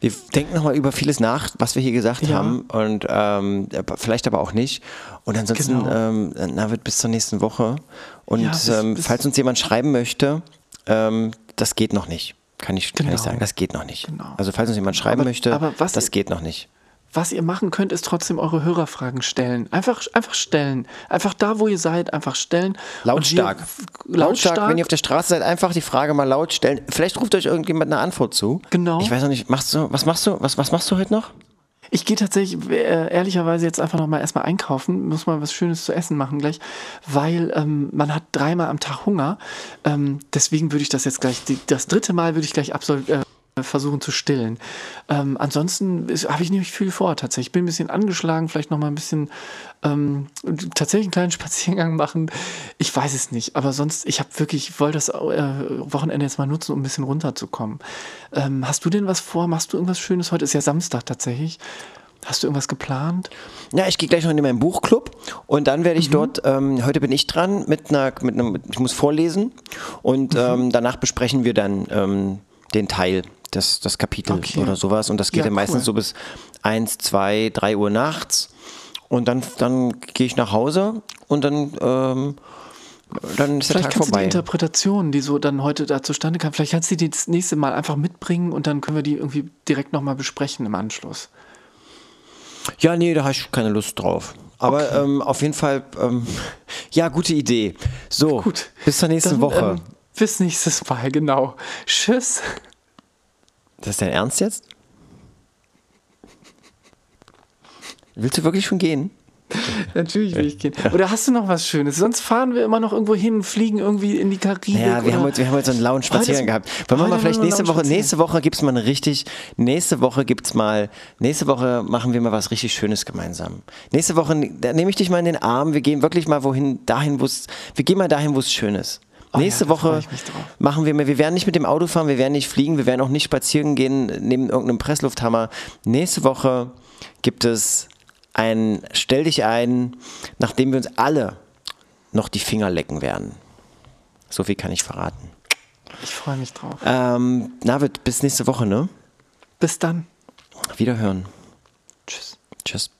wir denken nochmal über vieles nach, was wir hier gesagt ja. haben und ähm, vielleicht aber auch nicht. Und ansonsten, genau. ähm, na, wird bis zur nächsten Woche. Und ja, bis, ähm, falls uns jemand schreiben möchte, ähm, das geht noch nicht. Kann ich, genau. kann ich genau. sagen, das geht noch nicht. Genau. Also falls uns jemand schreiben aber, möchte, aber das geht noch nicht was ihr machen könnt, ist trotzdem eure Hörerfragen stellen. Einfach, einfach stellen. Einfach da, wo ihr seid, einfach stellen. Lautstark. Wir, lautstark. Wenn ihr auf der Straße seid, einfach die Frage mal laut stellen. Vielleicht ruft euch irgendjemand eine Antwort zu. Genau. Ich weiß noch nicht, machst du, was machst du, was, was machst du heute noch? Ich gehe tatsächlich äh, ehrlicherweise jetzt einfach noch mal erstmal einkaufen, muss mal was Schönes zu essen machen gleich, weil ähm, man hat dreimal am Tag Hunger. Ähm, deswegen würde ich das jetzt gleich, die, das dritte Mal würde ich gleich absolvieren. Äh, versuchen zu stillen. Ähm, ansonsten habe ich nämlich viel vor tatsächlich. Ich bin ein bisschen angeschlagen, vielleicht noch mal ein bisschen ähm, tatsächlich einen kleinen Spaziergang machen. Ich weiß es nicht, aber sonst, ich habe wirklich, ich wollte das äh, Wochenende jetzt mal nutzen, um ein bisschen runterzukommen. Ähm, hast du denn was vor? Machst du irgendwas Schönes? Heute ist ja Samstag tatsächlich. Hast du irgendwas geplant? Ja, ich gehe gleich noch in meinen Buchclub und dann werde ich mhm. dort, ähm, heute bin ich dran mit einer, mit einem, ich muss vorlesen und mhm. ähm, danach besprechen wir dann ähm, den Teil das, das Kapitel okay. oder sowas. Und das geht ja, ja meistens cool. so bis 1, 2, 3 Uhr nachts. Und dann, dann gehe ich nach Hause und dann, ähm, dann ist vielleicht der Tag kannst vorbei. Du die Interpretation, die so dann heute da zustande kam, vielleicht kannst du die das nächste Mal einfach mitbringen und dann können wir die irgendwie direkt nochmal besprechen im Anschluss. Ja, nee, da habe ich keine Lust drauf. Aber okay. ähm, auf jeden Fall, ähm, ja, gute Idee. So, Gut. bis zur nächsten dann, Woche. Ähm, bis nächstes Mal, genau. Tschüss. Das ist dein Ernst jetzt? Willst du wirklich schon gehen? Natürlich will ich gehen. Oder hast du noch was Schönes? Sonst fahren wir immer noch irgendwo hin, fliegen irgendwie in die Karibik. Ja, wir, haben heute, wir haben heute so einen lauen Spaziergang gehabt. Wollen wir mal vielleicht nächste Woche, nächste Woche gibt es mal eine richtig, nächste Woche gibt's mal, nächste Woche machen wir mal was richtig Schönes gemeinsam. Nächste Woche nehme ich dich mal in den Arm, wir gehen wirklich mal wohin, dahin, wo es, wir gehen mal dahin, wo es schön ist. Oh, Nächste ja, Woche machen wir mehr. Wir werden nicht mit dem Auto fahren, wir werden nicht fliegen, wir werden auch nicht spazieren gehen neben irgendeinem Presslufthammer. Nächste Woche gibt es ein Stell dich ein, nachdem wir uns alle noch die Finger lecken werden. So viel kann ich verraten. Ich freue mich drauf. Ähm, Navid, bis nächste Woche, ne? Bis dann. Wiederhören. Tschüss. Tschüss.